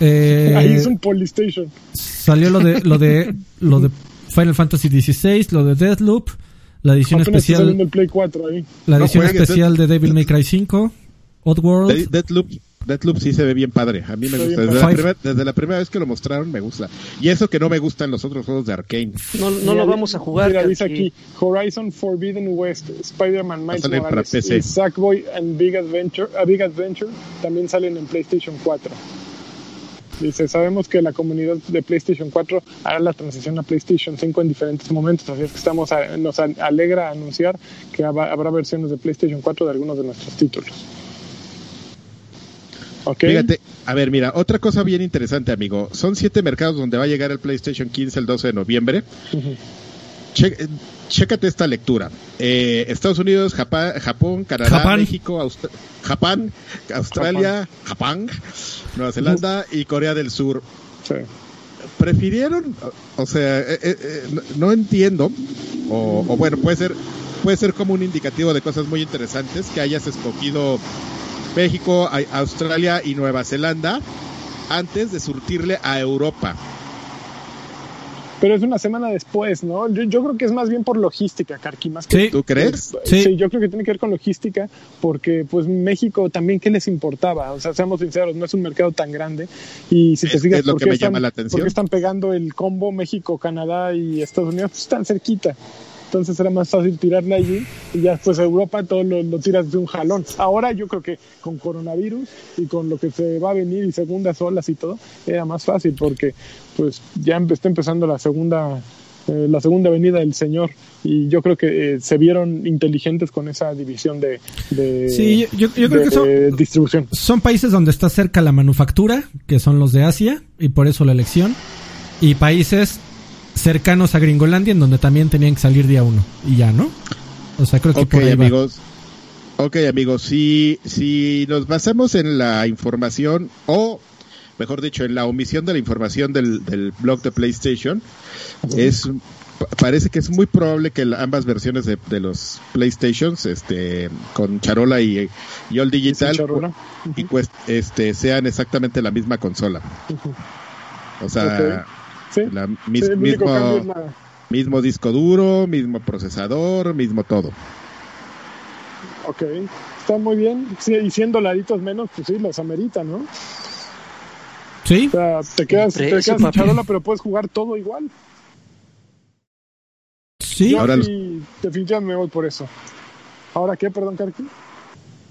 eh, Ahí es un Polystation. Salió lo de, lo de, lo de Final Fantasy XVI, lo de Deathloop, la edición Apenas está especial, el Play 4 ahí. la edición especial de Devil May Cry 5, Oddworld. Dead- Deathloop, Deathloop sí se ve bien padre. A mí me gusta. Desde la, primera, desde la primera vez que lo mostraron me gusta. Y eso que no me gustan los otros juegos de Arkane. No, no Mira, lo vamos a jugar. Mira, dice aquí: Horizon Forbidden West, Spider-Man Miles Morales PC. y Sackboy and Big Adventure, a Big Adventure también salen en PlayStation 4. Dice, sabemos que la comunidad de PlayStation 4 hará la transición a PlayStation 5 en diferentes momentos, así es que estamos a- nos alegra anunciar que habrá, habrá versiones de PlayStation 4 de algunos de nuestros títulos. ¿Ok? Fíjate, a ver, mira, otra cosa bien interesante, amigo. Son siete mercados donde va a llegar el PlayStation 15 el 12 de noviembre. Ujú. Che- eh, chécate esta lectura. Eh, Estados Unidos, Japa- Japón, Canadá, Japán. México, Aust- Japán, Australia, Japán, Nueva Zelanda y Corea del Sur. Sí. prefirieron, o sea, eh, eh, eh, no, no entiendo, o, o bueno, puede ser, puede ser como un indicativo de cosas muy interesantes que hayas escogido México, Australia y Nueva Zelanda antes de surtirle a Europa. Pero es una semana después, ¿no? Yo, yo creo que es más bien por logística, Karki, más que Sí. ¿Tú crees? Sí. Sí. yo creo que tiene que ver con logística, porque pues México también, ¿qué les importaba? O sea, seamos sinceros, no es un mercado tan grande. Y si te Es- fijas, es lo ¿por que qué me están, llama la atención. por qué están pegando el combo México, Canadá y Estados Unidos? Pues están cerquita. Entonces era más fácil tirarle allí y ya después a Europa todo lo, lo tiras de un jalón. Ahora yo creo que con coronavirus y con lo que se va a venir y segundas olas y todo, era más fácil porque pues ya empe- está empezando la segunda eh, la segunda venida del Señor y yo creo que eh, se vieron inteligentes con esa división de, de, Sí, yo, yo creo de- que son, distribución. son países donde está cerca la manufactura, que son los de Asia, y por eso la elección. Y países cercanos a Gringolandia, en donde también tenían que salir día uno. Y ya, ¿no? O sea, creo que Ok, por ahí va. amigos. Ok, amigos, si, si nos basamos en la información o, mejor dicho, en la omisión de la información del, del blog de PlayStation, es pa- parece que es muy probable que la- ambas versiones de, de los PlayStations, este, con Charola y, y All Digital, Charola. y pues, este, sean exactamente la misma consola. O sea, Sí, la sí, mis- el es mismo, la- mismo disco duro, mismo procesador, mismo todo. Ok, está muy bien. Sí, y 100 dolaritos menos, pues sí, los amerita, ¿no? Sí, O sea, te quedas, te Precio, quedas sin papi. charola, pero puedes jugar todo igual. sí. Yo Ahora los- sí, definitivamente me voy por eso. ¿Ahora qué, perdón, Karki?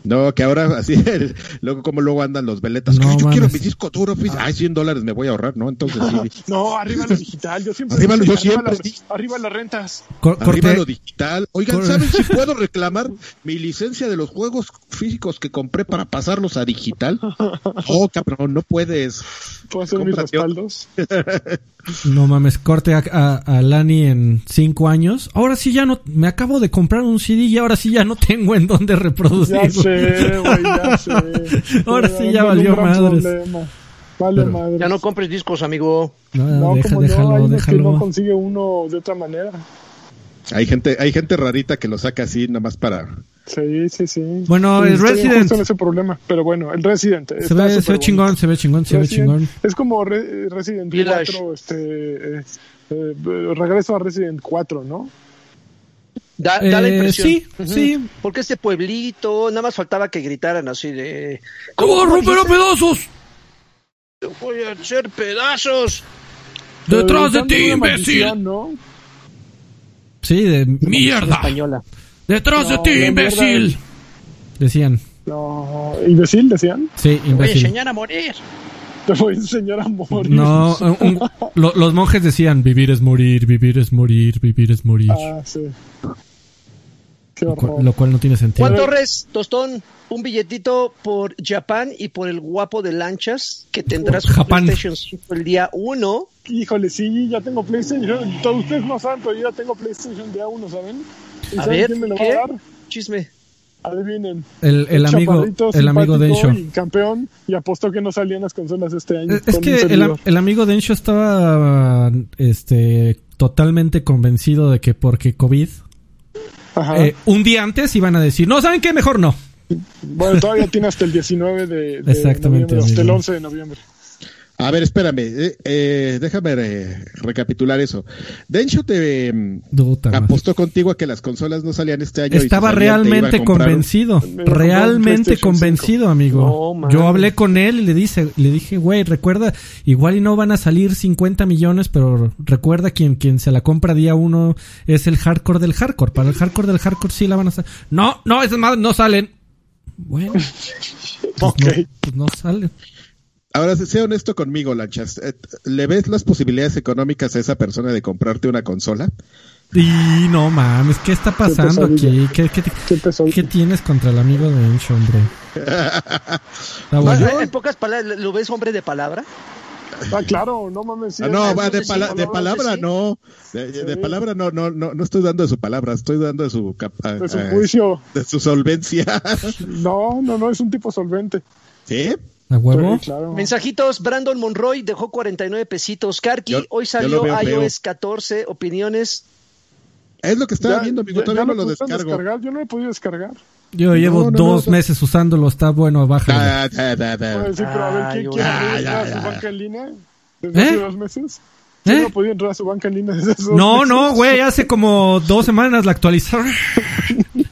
No, que ahora así, el- luego como luego andan los veletas. No "Ay, yo quiero mi disco duro, pues, ay, 100 dólares me voy a ahorrar, ¿no? Entonces sí, No, arriba lo digital. Yo siempre. Arriba yo arriba siempre las- dije. arriba las rentas. Cor- arriba corte- lo digital. Oigan, Cor- ¿saben si puedo reclamar mi licencia de los juegos físicos que compré para pasarlos a digital? Oh, cabrón, no puedes. Puedo hacer mis respaldos. No mames, corte a, a, a Lani en cinco años. Ahora sí ya no, me acabo de comprar un CD y ahora sí ya no tengo en dónde Ya reproducirlo. sé, güey, ya sé. Ahora sí ya valió madres. problema. Vale Pero- madres. Ya no compres discos, amigo. No, No, deja- como no, déjalo, hay unos que no consigue uno de otra manera. Hay gente, hay gente rarita que lo saca así, nada más para. Sí, sí, sí. Bueno, Sí, el estoy Resident- justo en ese problema, pero bueno, el Resident. se ve, se súper ve chingón, se ve chingón, se ve chingón. Es como Re- Resident Village. 4, este, eh, eh, regreso a Resident 4, ¿no? Da, da la Eh, impresión. sí, sí. Porque este pueblito, nada más faltaba que gritaran así de. ¡Te voy a romper a pedazos! Te voy a hacer pedazos. ¡Detrás de ti, imbécil! maldición, ¿no? Sí, de mierda. Española. ¡Detrás de ti, imbécil! Decían. No, imbécil, decían. Sí, Te voy a imbécil. enseñar a morir. Te voy a enseñar a morir. No, un- un- lo- los monjes decían, vivir es morir, vivir es morir, vivir es morir. Ah, sí. Qué Lo cual, horror. lo cual no tiene sentido. Juan Torres, Tostón, un billetito por Japan y por el guapo de lanchas que tendrás Japán. PlayStation 5 el día 1. Híjole, sí, ya tengo PlayStation. Todos ustedes no saben, pero yo ya tengo PlayStation día uno, ¿saben? ¿Y A ver, quién me lo ¿qué? va a dar? Chisme. Adivinen. El, el amigo, el amigo Densho. y campeón y apostó que no salían las consolas este año. Es, que el, el amigo Densho estaba este totalmente convencido de que porque COVID Ajá. eh, un día antes iban a decir, no, ¿saben qué? Mejor no. Bueno, todavía tiene hasta el 19 de, de Exactamente, noviembre, hasta el amigo. 11 de noviembre. A ver, espérame, eh, eh, déjame recapitular eso. Densho te mm, apostó contigo a que las consolas no salían este año. Estaba realmente convencido, un realmente convencido, amigo. No. Yo hablé con él y le dice, le dije, güey, recuerda, igual y no van a salir 50 millones, pero recuerda quien quien se la compra día uno es el hardcore del hardcore. Para el hardcore del hardcore sí la van a salir. No, no, esas madres no salen. Bueno, pues, Ok. no, pues no salen. Ahora, sé honesto conmigo, Lanchas. Eh, ¿Le ves las posibilidades económicas a esa persona de comprarte una consola? Y no mames, ¿qué está pasando aquí? ¿Qué, qué, ¿Qué empezó? qué tienes contra el amigo de Encho, hombre? Bueno. Ah, En pocas palabras, ¿lo ves hombre de palabra? Ah, claro, no mames. sí, Ah, no, va, de, pala- de palabra sí. no. De, de palabra no, no, no, no estoy dando de su palabra, estoy dando de su, capa- De su eh, juicio. de su solvencia. No, no, no, es un tipo solvente. ¿Sí? ¿A huevo? Sí, claro. Mensajitos, Brandon Monroy dejó 49 pesitos. Karki, Yo- hoy salió iOS 14, opiniones. Es lo que estaba Ya- viendo, amigo. ya- Todavía ya no lo descargo. descargar, Yo no lo he podido descargar. Yo llevo no, no, dos no. meses usándolo, está bueno, bájalo. Da, da, da, da. Puedo decir, pero a ver, Ay, ¿quién güey. quiere Ya, poder ya, entrar a ya. su banca en línea desde ¿Eh? hace dos meses? ¿Quién ¿Eh? no podía entrar a su banca en línea desde No, meses? no, güey, hace como dos semanas la actualizaron.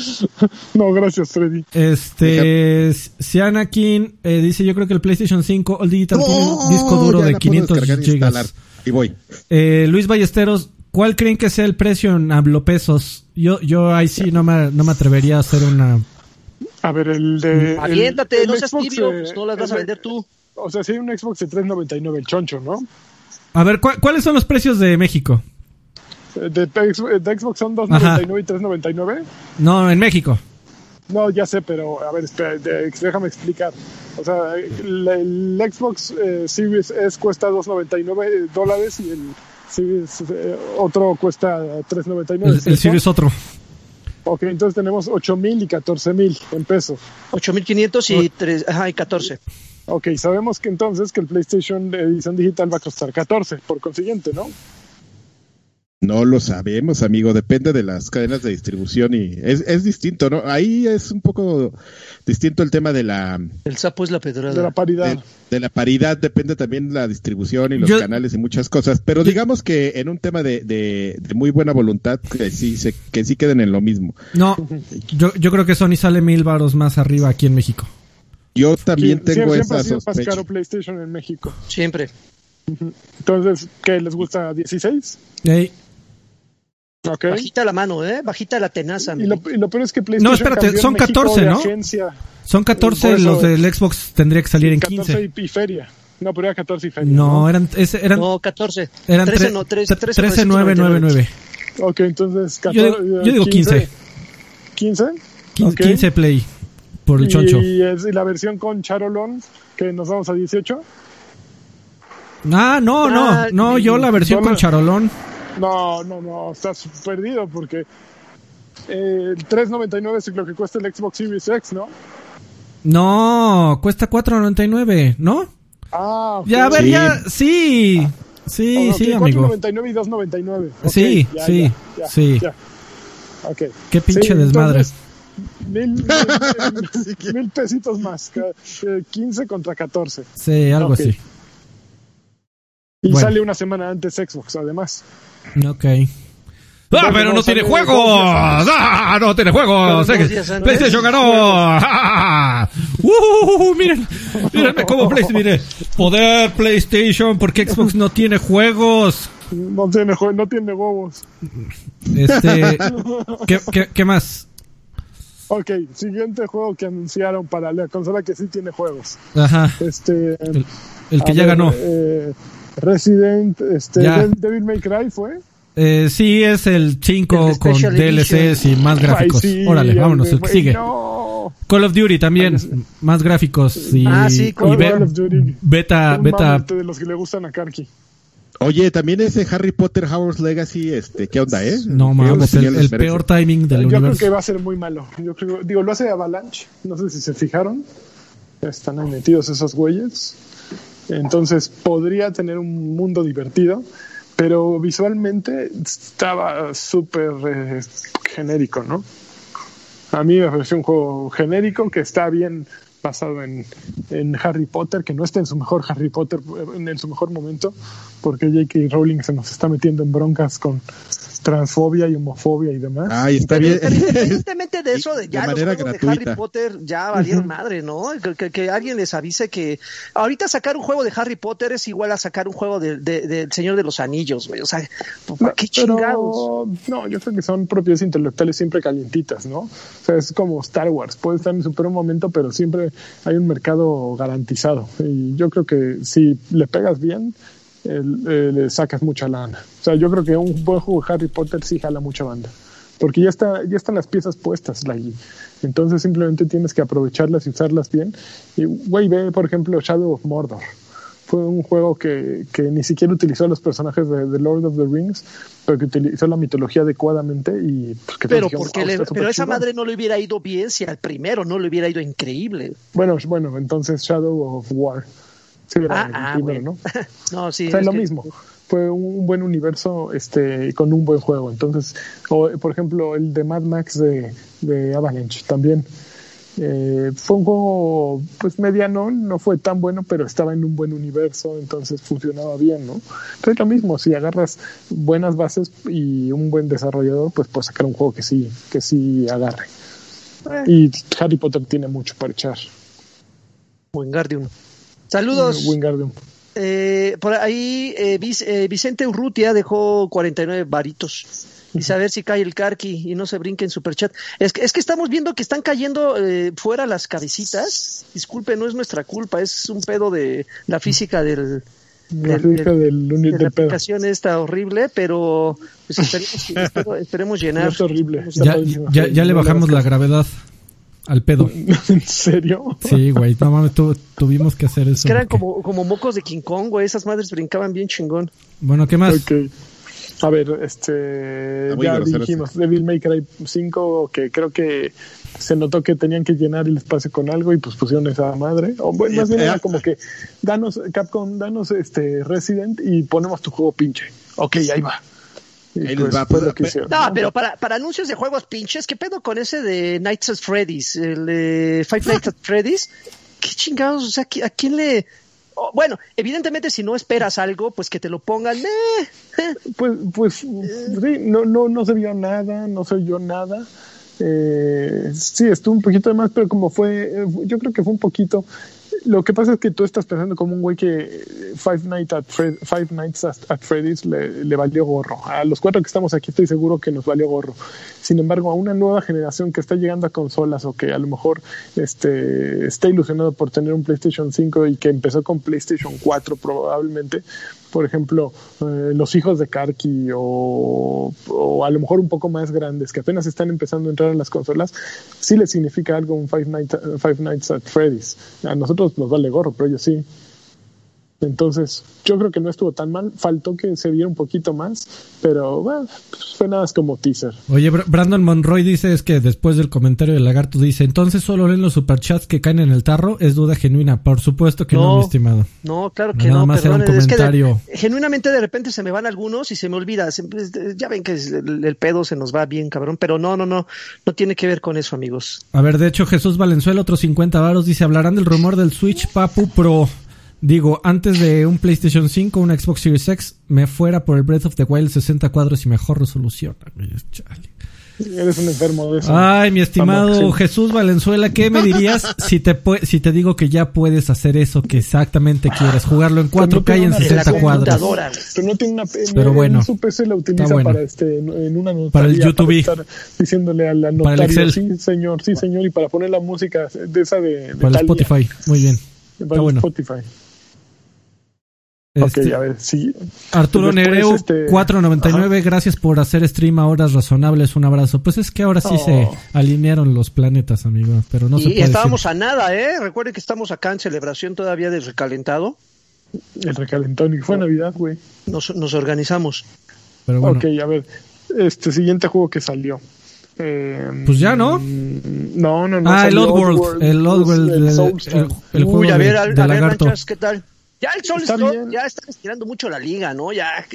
No, gracias, Freddy. Este, Sianakin eh, dice, yo creo que el PlayStation 5 All Digital tiene un disco duro ya de la puedo 500 descargar e instalar. gigas. Y voy. Eh, Luis Ballesteros, ¿cuál creen que sea el precio en hablopesos? Yo, yo ahí sí no me, no me atrevería a hacer una... A ver, el de. Aviéntate, el no seas Xbox, tibio, pues no las vas a vender tú. O sea, si hay un Xbox de 3.99, el choncho, ¿no? A ver, ¿cuál- ¿cuáles son los precios de México? Eh, De, de- de Xbox son 2.99 y 3.99. No, en México. No, ya sé, pero a ver, espera, de- déjame explicar. O sea, el, el Xbox eh, Series S cuesta 2.99 dólares y el Series eh, otro cuesta 3.99. El, el. Sirius otro. Ok, entonces tenemos 8.000 y 14.000 en pesos. 8500 y, tres, ajá, y 14. Ok, sabemos que entonces que el PlayStation edición digital va a costar 14, por consiguiente, ¿no? No lo sabemos, amigo. Depende de las cadenas de distribución y es, es distinto, ¿no? Ahí es un poco distinto el tema de la El sapo es la pedrada. De la paridad. de, de la paridad. Depende también la distribución y los Yo- canales y muchas cosas. Pero digamos que en un tema de, de, de muy buena voluntad que sí se, que sí queden en lo mismo. No, yo, yo creo que Sony sale mil varos más arriba aquí en México. Yo también tengo siempre esa ha sido más caro PlayStation en México. Siempre. Entonces, ¿qué les gusta? ¿16? Ey, Ok. Bajita la mano, ¿eh? Bajita la tenaza. Y lo, y lo peor es que PlayStation No, espérate, son México 14, de ¿no? son 14 Por eso- los del Xbox, tendría que salir en 14 15. y, y feria. No, pero era 14 y feria. No, eran, ese- eran, No, 14. eran 13, tre- no, 3, tre- 13, 13,999. Ok, entonces 14, Yo digo- yo digo 15. 15. 15, Ok. 15 Play por el choncho. Y, es- y la versión con Charolón, que nos vamos a 18. Ah, no, Ah, no, no, yo la versión con charolón. No, no, no, estás perdido porque eh, el 3.99 es lo que cuesta el Xbox Series X, ¿no? No, cuesta 4.99, ¿no? Ah, ok. Ya, a ver, Sí. ya, sí. Sí, Ok, sí, amigo. 4.99 y 2.99. Ok, Sí, ya, sí, ya, ya, sí. ya. Ok. Qué pinche Sí, desmadre. entonces, Mil, mil, mil pesitos más. ca- eh, 15 contra 14. Sí, algo así. Y Bueno. sale una semana antes Xbox, además. Ok. Ah, pero no tiene juegos. antes. Ah, no tiene juegos. PlayStation ganó. Ah, uh, miren, mírenme cómo PlayStation, mire. Poder PlayStation porque Xbox no tiene juegos. No tiene, jue- no tiene huevos. Este, ¿qué, qué, qué más? Ok, siguiente juego que anunciaron para la consola que sí tiene juegos. Ajá, Este, el, el que ya ver, ganó. eh, Resident, este, Ya. Devil- May Cry fue. Eh, sí, es el 5 El con DLCs y más gráficos. Ay, sí, Órale, vámonos, el que sigue. No. Call of Duty también, más gráficos y, Ah, sí, y Call of Duty. beta, Un beta, de los que le gustan a Karki. Oye, también ese Harry Potter Howard's Legacy, este, ¿qué onda, eh? no ¿Qué mames, el, el peor timing del Yo creo universo. que va a ser muy malo. Yo creo, digo, lo hace Avalanche. No sé si se fijaron. Están ahí metidos esos güeyes. Entonces podría tener un mundo divertido, pero visualmente estaba súper eh, genérico, ¿no? A mí me pareció un juego genérico que está bien basado en, en Harry Potter, que no está en su mejor Harry Potter, en, en su mejor momento, porque J.K. Rowling se nos está metiendo en broncas con transfobia y homofobia y demás. Ay, está Pero bien. independientemente de eso, de, De ya los manera juegos de gratuita. Harry Potter ya valieron madre, ¿no? Que, que- que alguien les avise que ahorita sacar un juego de Harry Potter es igual a sacar un juego del de, del Señor de los Anillos, güey. O sea, ¿para qué Pero, chingados? no, yo creo que son propiedades intelectuales siempre calientitas, ¿no? O sea, es como Star Wars, puede estar en su peor momento, pero siempre hay un mercado garantizado. Y yo creo que si le pegas bien, eh, le sacas mucha lana. O sea, yo creo que un buen juego de Harry Potter sí jala mucha banda. Porque ya está, ya están las piezas puestas allí. Entonces simplemente tienes que aprovecharlas y usarlas bien. Y güey, ve, por ejemplo, Shadow of Mordor fue un juego que, que ni siquiera utilizó a los personajes de, de Lord of the Rings, pero que utilizó la mitología adecuadamente y pues, que Pero porque "Wow, le- está súper pero esa chingón". madre no le hubiera ido bien si al primero no le hubiera ido increíble. Bueno, bueno, entonces Shadow of War. Sí, era Ah, el ah, primero. ¿no? No, sí. O sea, es lo que- mismo. fue un, buen universo este con un buen juego. Entonces, o, por ejemplo, el de Mad Max de, de Avalanche también. Eh, fue un juego pues mediano, no fue tan bueno, pero estaba en un buen universo, entonces funcionaba bien, ¿no? Entonces lo mismo, si agarras buenas bases y un buen desarrollador, pues puedes sacar un juego que sí, que sí agarre. Eh. Y Harry Potter tiene mucho para echar. Wingardium. Saludos. Wingardium. Eh, por ahí eh, eh, Vicente Urrutia dejó 49 varitos. Y a ver si cae el carqui y no se brinque en superchat. Es que, es que estamos viendo que están cayendo fuera las cabecitas. Disculpe, no es nuestra culpa, es un pedo de la física del, la física del, de la aplicación está horrible, pero pues esperemos, esperemos, llenar. es horrible. Ya, ya, ya, le bajamos la gravedad al pedo. ¿En serio? Sí, güey, no mames, tuvimos que hacer eso. que eran como, como mocos de King Kong, güey, esas madres brincaban bien chingón. Bueno, ¿qué más? A ver, este, ya dijimos Devil May Cry 5, que creo que se notó que tenían que llenar el espacio con algo y pues pusieron esa madre. O bueno, más bien era como que danos, Capcom, danos este Resident y ponemos tu juego pinche. Ok, ahí va. Pues, no, pero para, para anuncios de juegos pinches, ¿qué pedo con ese de Nights at Freddy's? El de Five Nights at Freddy's. ¿Qué chingados? O sea, ¿a quién le...? Bueno, evidentemente si no esperas algo, pues que te lo pongan. Eh, Pues, pues sí, no, no, no se vio nada, no se oyó nada. Eh, sí, estuvo un poquito de más, pero como fue, eh, yo creo que fue un poquito lo que pasa es que tú estás pensando como un güey que Five Nights at, Five Nights at Freddy's le, le, valió gorro. A los cuatro que estamos aquí estoy seguro que nos valió gorro. Sin embargo, a una nueva generación que está llegando a consolas o que a lo mejor este, está ilusionado por tener un PlayStation 5 y que empezó con PlayStation 4 probablemente, por ejemplo, eh, los hijos de Karki o, o, a lo mejor un poco más grandes que apenas están empezando a entrar en las consolas, sí les significa algo un Five Nights, Five Nights at Freddy's. A nosotros nos vale gorro, pero ellos sí. Entonces, yo creo que no estuvo tan mal. Faltó que se viera un poquito más, pero bueno, pues fue nada más como teaser. Oye, Brandon Monroy dice es que después del comentario del lagarto dice, entonces solo leen los superchats que caen en el tarro. Es duda genuina. Por supuesto que no, mi estimado. No, claro que nada no. Más era un comentario. genuinamente de repente se me van algunos y se me olvida. ya ven que el, el, pedo se nos va bien, cabrón. Pero no, no, no. No tiene que ver con eso, amigos. A ver, de hecho, Jesús Valenzuela, otros 50 varos, dice, hablarán del rumor del Switch Papu Pro. Digo, antes de un PlayStation 5, un Xbox Series X, me fuera por el Breath of the Wild 60 cuadros y mejor resolución. Eres un enfermo de eso. Ay, mi estimado Jesús Valenzuela, ¿qué me dirías si te si te digo que ya puedes hacer eso que exactamente quieres? Jugarlo en 4K y en 60 cuadros. Pero no tiene una Pero bueno, su PC la utiliza para este en una notaría, para el YouTube para diciéndole a la notaria, sí, señor, sí, señor, y para poner la música de esa de, de para Spotify. Muy bien. Para bueno. Spotify. Este, ok, a ver, sí. Arturo Nereu, este... 4.99, gracias por hacer stream a horas razonables, un abrazo. Pues es que ahora sí se oh. alinearon los planetas, amigo, pero no y, se puede Y estábamos a nada, ¿eh? Recuerden que estamos acá en celebración todavía del recalentado. El recalentón, y fue Navidad, güey. Nos, nos organizamos. Pero bueno. Ok, a ver, este siguiente juego que salió. Eh, pues ya, ¿no? No, no, no. Ah, el Oddworld. El Oddworld. El, el, el, juego Uy, a ver, de, a, de a ver. Manchas, ¿qué tal? Ya el Sol está ya está estirando mucho la liga, ¿no? Ya.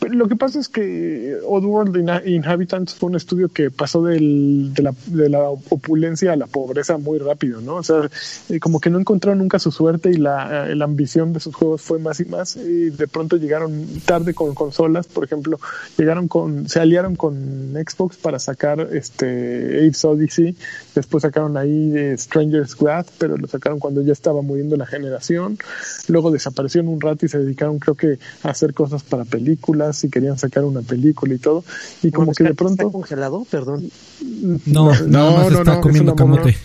Lo que pasa es que Oddworld Inhabitants fue un estudio que pasó del, de, la, de, la, opulencia a la pobreza muy rápido, ¿no? O sea, eh, como que no encontraron nunca su suerte y la, eh, la, ambición de sus juegos fue más y más y de pronto llegaron tarde con consolas, por ejemplo, llegaron con, se aliaron con Xbox para sacar este Apes Odyssey, después sacaron ahí de Stranger's Wrath, pero lo sacaron cuando ya estaba muriendo la generación luego desaparecieron un rato y se dedicaron creo que a hacer cosas para películas y querían sacar una película y todo y como que de pronto ¿Está congelado perdón no no no, no está no, comiendo camote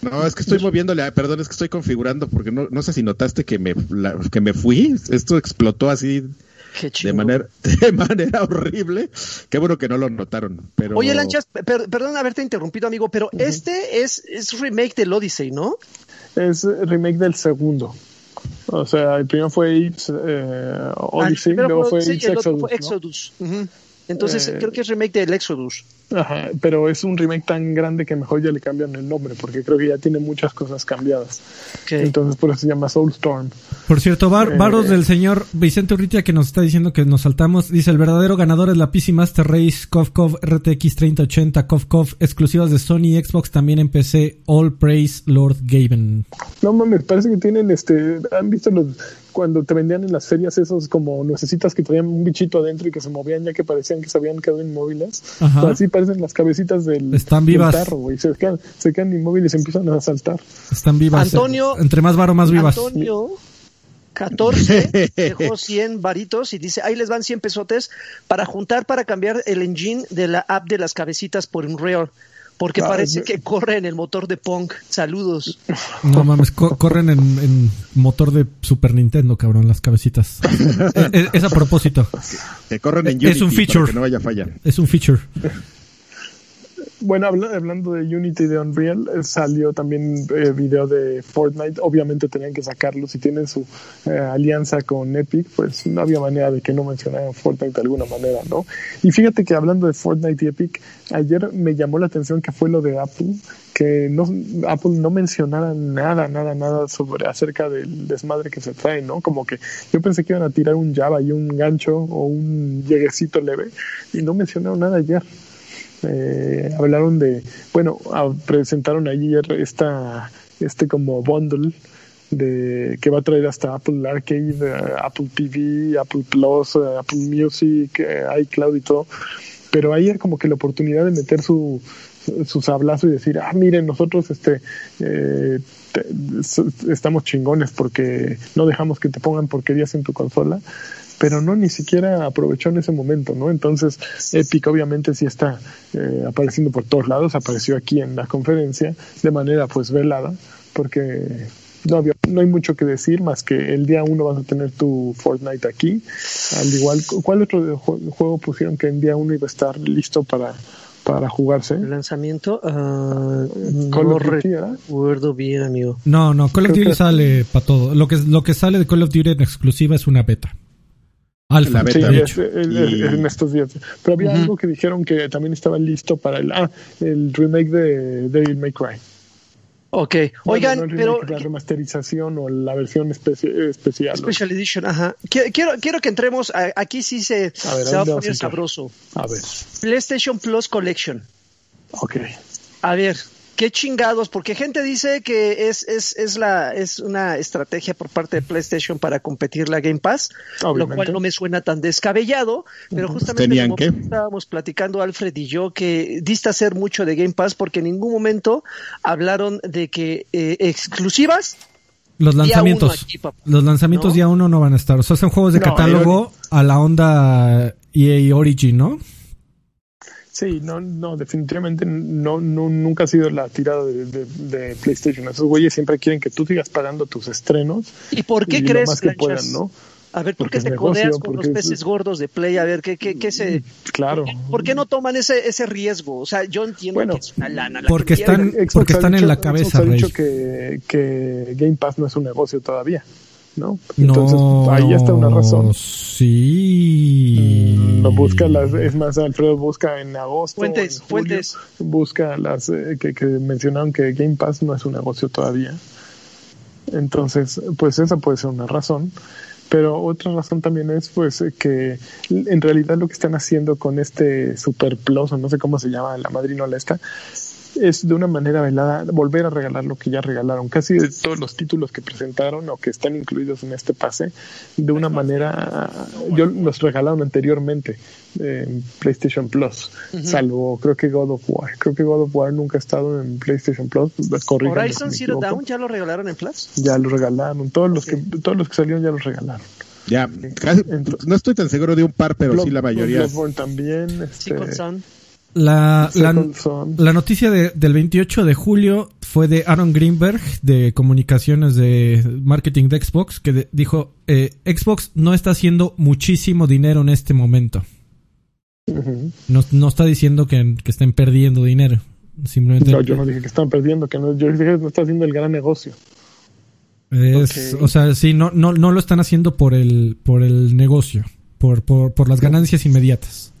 no, es que estoy moviéndole, perdón, es que estoy configurando porque no, no sé si notaste que me, la, que me fui, esto explotó así de manera, de manera horrible. Qué bueno que no lo notaron. Pero... Oye, Lanchas, per, perdón haberte interrumpido, amigo, pero uh -huh. este es, es remake del Odyssey, ¿no? Es remake del segundo. O sea, el primero fue Apes eh, Odyssey, luego fue, Exodus. Fue Exodus. ¿no? Uh -huh. Entonces, Eh, creo que es remake del Exodus. Ajá, pero es un remake tan grande que mejor ya le cambian el nombre, porque creo que ya tiene muchas cosas cambiadas. Ok. Entonces por eso se llama Soulstorm. Por cierto, var- Eh. varos del señor Vicente Urritia que nos está diciendo que nos saltamos. Dice, el verdadero ganador es la PC Master Race KovKov RTX 3080 KovKov exclusivas de Sony y Xbox también en PC. All Praise Lord Gaben. No mames, parece que tienen este. ¿Han visto los cuando te vendían en las ferias esos como necesitas que traían un bichito adentro y que se movían ya que parecían que se habían quedado inmóviles? Ajá. Así parecen las cabecitas del, Están del vivas. tarro, güey. Se quedan, se quedan inmóviles y empiezan a saltar. Están vivas. Antonio- eh, Entre más varo, más vivas. Antonio 14 dejó 100 varitos y dice, ahí les van 100 pesotes para juntar para cambiar el engine de la app de las cabecitas por Unreal. Porque Ah, parece yo- que corre en el motor de Punk. Saludos. No mames, co- corren en, en motor de Super Nintendo, cabrón, las cabecitas. Eh, eh, es a propósito. Que corren en Es Unity un feature. para que no vaya a fallar. Es un feature. Bueno, habla- hablando de Unity de Unreal, eh, salió también eh, video de Fortnite. Obviamente tenían que sacarlo. Si tienen su eh, alianza con Epic, pues no había manera de que no mencionaran Fortnite de alguna manera, ¿no? Y fíjate que hablando de Fortnite y Epic, ayer me llamó la atención que fue lo de Apple, que no, Apple no mencionara nada, nada, nada sobre acerca del desmadre que se trae, ¿no? Como que yo pensé que iban a tirar un Java y un gancho o un lleguecito leve y no mencionaron nada ayer eh, hablaron de, bueno, ah, presentaron ayer esta, este como bundle de que va a traer hasta Apple Arcade, eh, Apple TV, Apple Plus, eh, Apple Music, eh, iCloud y todo. Pero ahí era como que la oportunidad de meter su, su sablazo y decir, ah, miren, nosotros este estamos chingones porque no dejamos que te pongan porquerías en tu consola pero no ni siquiera aprovechó en ese momento, ¿no? Entonces, Epic obviamente sí está eh, apareciendo por todos lados, apareció aquí en la conferencia de manera pues velada, porque no, había, no hay mucho que decir más que el día uno vas a tener tu Fortnite aquí, al igual, ¿cuál otro ju- juego pusieron que en día uno iba a estar listo para, para jugarse? El lanzamiento, ah, Call no of Duty, ¿verdad? recuerdo bien, amigo. No, no, Call of Duty que- sale para todo. Lo que, lo que sale de Call of Duty en exclusiva es una beta. Alfa, Sí, es- Y- en estos días. Pero había algo que dijeron que también estaba listo para el, ah, el remake de Devil May Cry. Ok, Bueno, oigan, no pero la remasterización o la versión especi- especial. ¿no? Special Edition, ajá. Quiero, quiero, quiero que entremos, a- aquí sí se, A ver, se ¿a va a poner sabroso. A ver, PlayStation Plus Collection. ok. A ver, qué chingados, porque gente dice que es, es, es, la, es una estrategia por parte de PlayStation para competir la Game Pass, lo cual no me suena tan descabellado, pero justamente ¿Tenían como que? estábamos platicando Alfred y yo que dista ser mucho de Game Pass porque en ningún momento hablaron de que eh, exclusivas Los día lanzamientos. uno aquí, papá. Los lanzamientos ¿No? día uno no van a estar. O sea, son juegos de No, catálogo a la onda EA Origin, ¿no? Sí, no, no, definitivamente no, no, nunca ha sido la tirada de, de- de PlayStation. Esos güeyes siempre quieren que tú sigas pagando tus estrenos. ¿Y por qué y lo crees, más que puedan, ¿no? A ver, ¿por Porque qué te negocio, codeas con los es- peces gordos de Play? A ver, ¿qué, qué, qué se, Claro. ¿por qué no toman ese, ese riesgo? O sea, yo entiendo Bueno, que es una lana. la porque que están- porque están en la cabeza, Xbox ha dicho Rey. que, que Game Pass no es un negocio todavía, ¿no? Entonces, no. ahí está una razón. Sí. Lo busca las, es más, Alfredo busca en agosto. Fuentes, en julio, fuentes. Busca las eh, que, que mencionaron que Game Pass no es un negocio todavía. Entonces, pues esa puede ser una razón. Pero otra razón también es pues eh, que en realidad lo que están haciendo con este Super Plus, o no sé cómo se llama, la madrinola esta, es de una manera velada volver a regalar lo que ya regalaron. Casi de todos los títulos que presentaron o que están incluidos en este pase, de una manera, yo los regalaron anteriormente en PlayStation Plus, salvo creo que God of War. Creo que God of War nunca ha estado en PlayStation Plus. si Horizon Zero. Dawn ya lo regalaron en Plus. Ya lo regalaron. Todos los que todos los que salieron ya los regalaron. Ya, casi- Entonces- no estoy tan seguro de un par, pero sí la mayoría. Bloodborne también. Este. La, la, noticia de- del 28 de julio fue de Aaron Greenberg de comunicaciones de marketing de Xbox que de- dijo eh, Xbox no está haciendo muchísimo dinero en este momento. No, no está diciendo que, que estén perdiendo dinero. Simplemente No, yo no dije que están perdiendo, que no, yo dije que no está haciendo el gran negocio. es, o sea, sí, no, no, no lo están haciendo por el, por el negocio, por, por, por las ganancias inmediatas.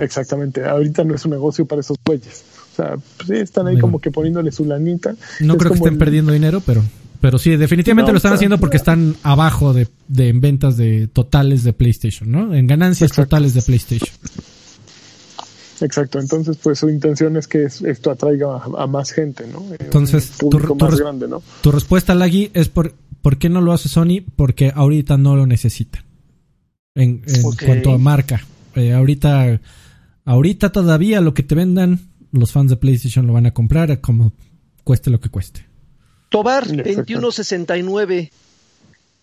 Exactamente, ahorita no es un negocio para esos güeyes. O sea, pues sí, están ahí como que poniéndole su lanita. No Es creo que estén el- perdiendo dinero, pero, pero sí, definitivamente No, lo están pero- haciendo porque están abajo de, de en ventas de totales de PlayStation, ¿no? En ganancias Exacto. totales de PlayStation. Exacto, entonces pues su intención es que es- esto atraiga a, a más gente, ¿no? Eh, Entonces, un público tu- tu más res- grande, ¿no? Tu respuesta, Lagui, es por, ¿por qué no lo hace Sony? Porque ahorita no lo necesita. En, en cuanto a marca. Eh, ahorita, ahorita todavía lo que te vendan, los fans de PlayStation lo van a comprar como cueste lo que cueste. Tobar, Exacto. 2169.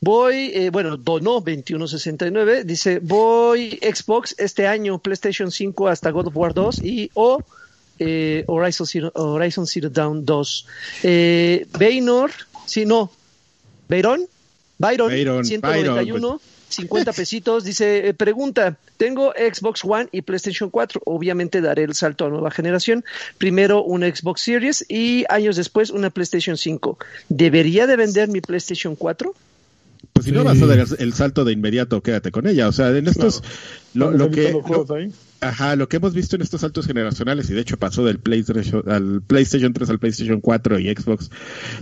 Voy, eh, bueno, donó 2169. Dice, voy Xbox este año, PlayStation 5 hasta God of War 2 y o eh, Horizon, Zero, Horizon Zero Dawn 2. Eh, Baynor, sí, no. Byron, Byron, Byron, 191. 50 pesitos, dice, eh, pregunta, tengo Xbox One y PlayStation 4, obviamente daré el salto a nueva generación, primero una Xbox Series y años después una PlayStation 5. ¿Debería de vender mi PlayStation 4? Pues si no vas a dar el salto de inmediato, quédate con ella. O sea, en estos, lo, Pones lo ahorita que, los juegos lo- ahí. Ajá, lo que hemos visto en estos saltos generacionales, y de hecho pasó del PlayStation, al PlayStation 3 al PlayStation 4 y Xbox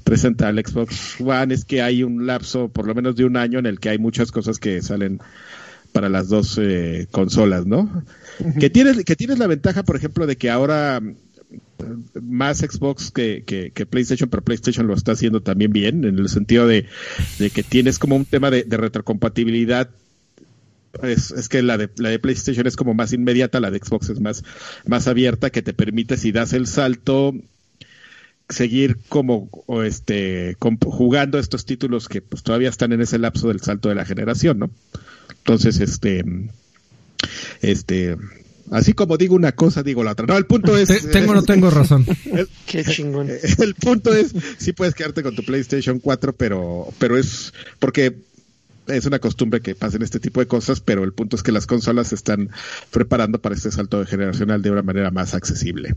360 al Xbox One, es que hay un lapso, por lo menos de un año, en el que hay muchas cosas que salen para las dos eh, consolas, ¿no? Que tienes, que tienes la ventaja, por ejemplo, de que ahora mm, más Xbox que, que, que PlayStation, pero PlayStation lo está haciendo también bien, en el sentido de, de que tienes como un tema de, de retrocompatibilidad. Es, es que la de, la de PlayStation es como más inmediata, la de Xbox es más, más abierta, que te permite, si das el salto, seguir como o este comp- jugando estos títulos que pues todavía están en ese lapso del salto de la generación, ¿no? Entonces, este, este, así como digo una cosa, digo la otra. No, el punto es, Te- tengo o no tengo razón. Qué chingón. el punto es, sí puedes quedarte con tu PlayStation 4, pero, pero es porque es una costumbre que pasen este tipo de cosas, pero el punto es que las consolas se están preparando para este salto generacional de una manera más accesible.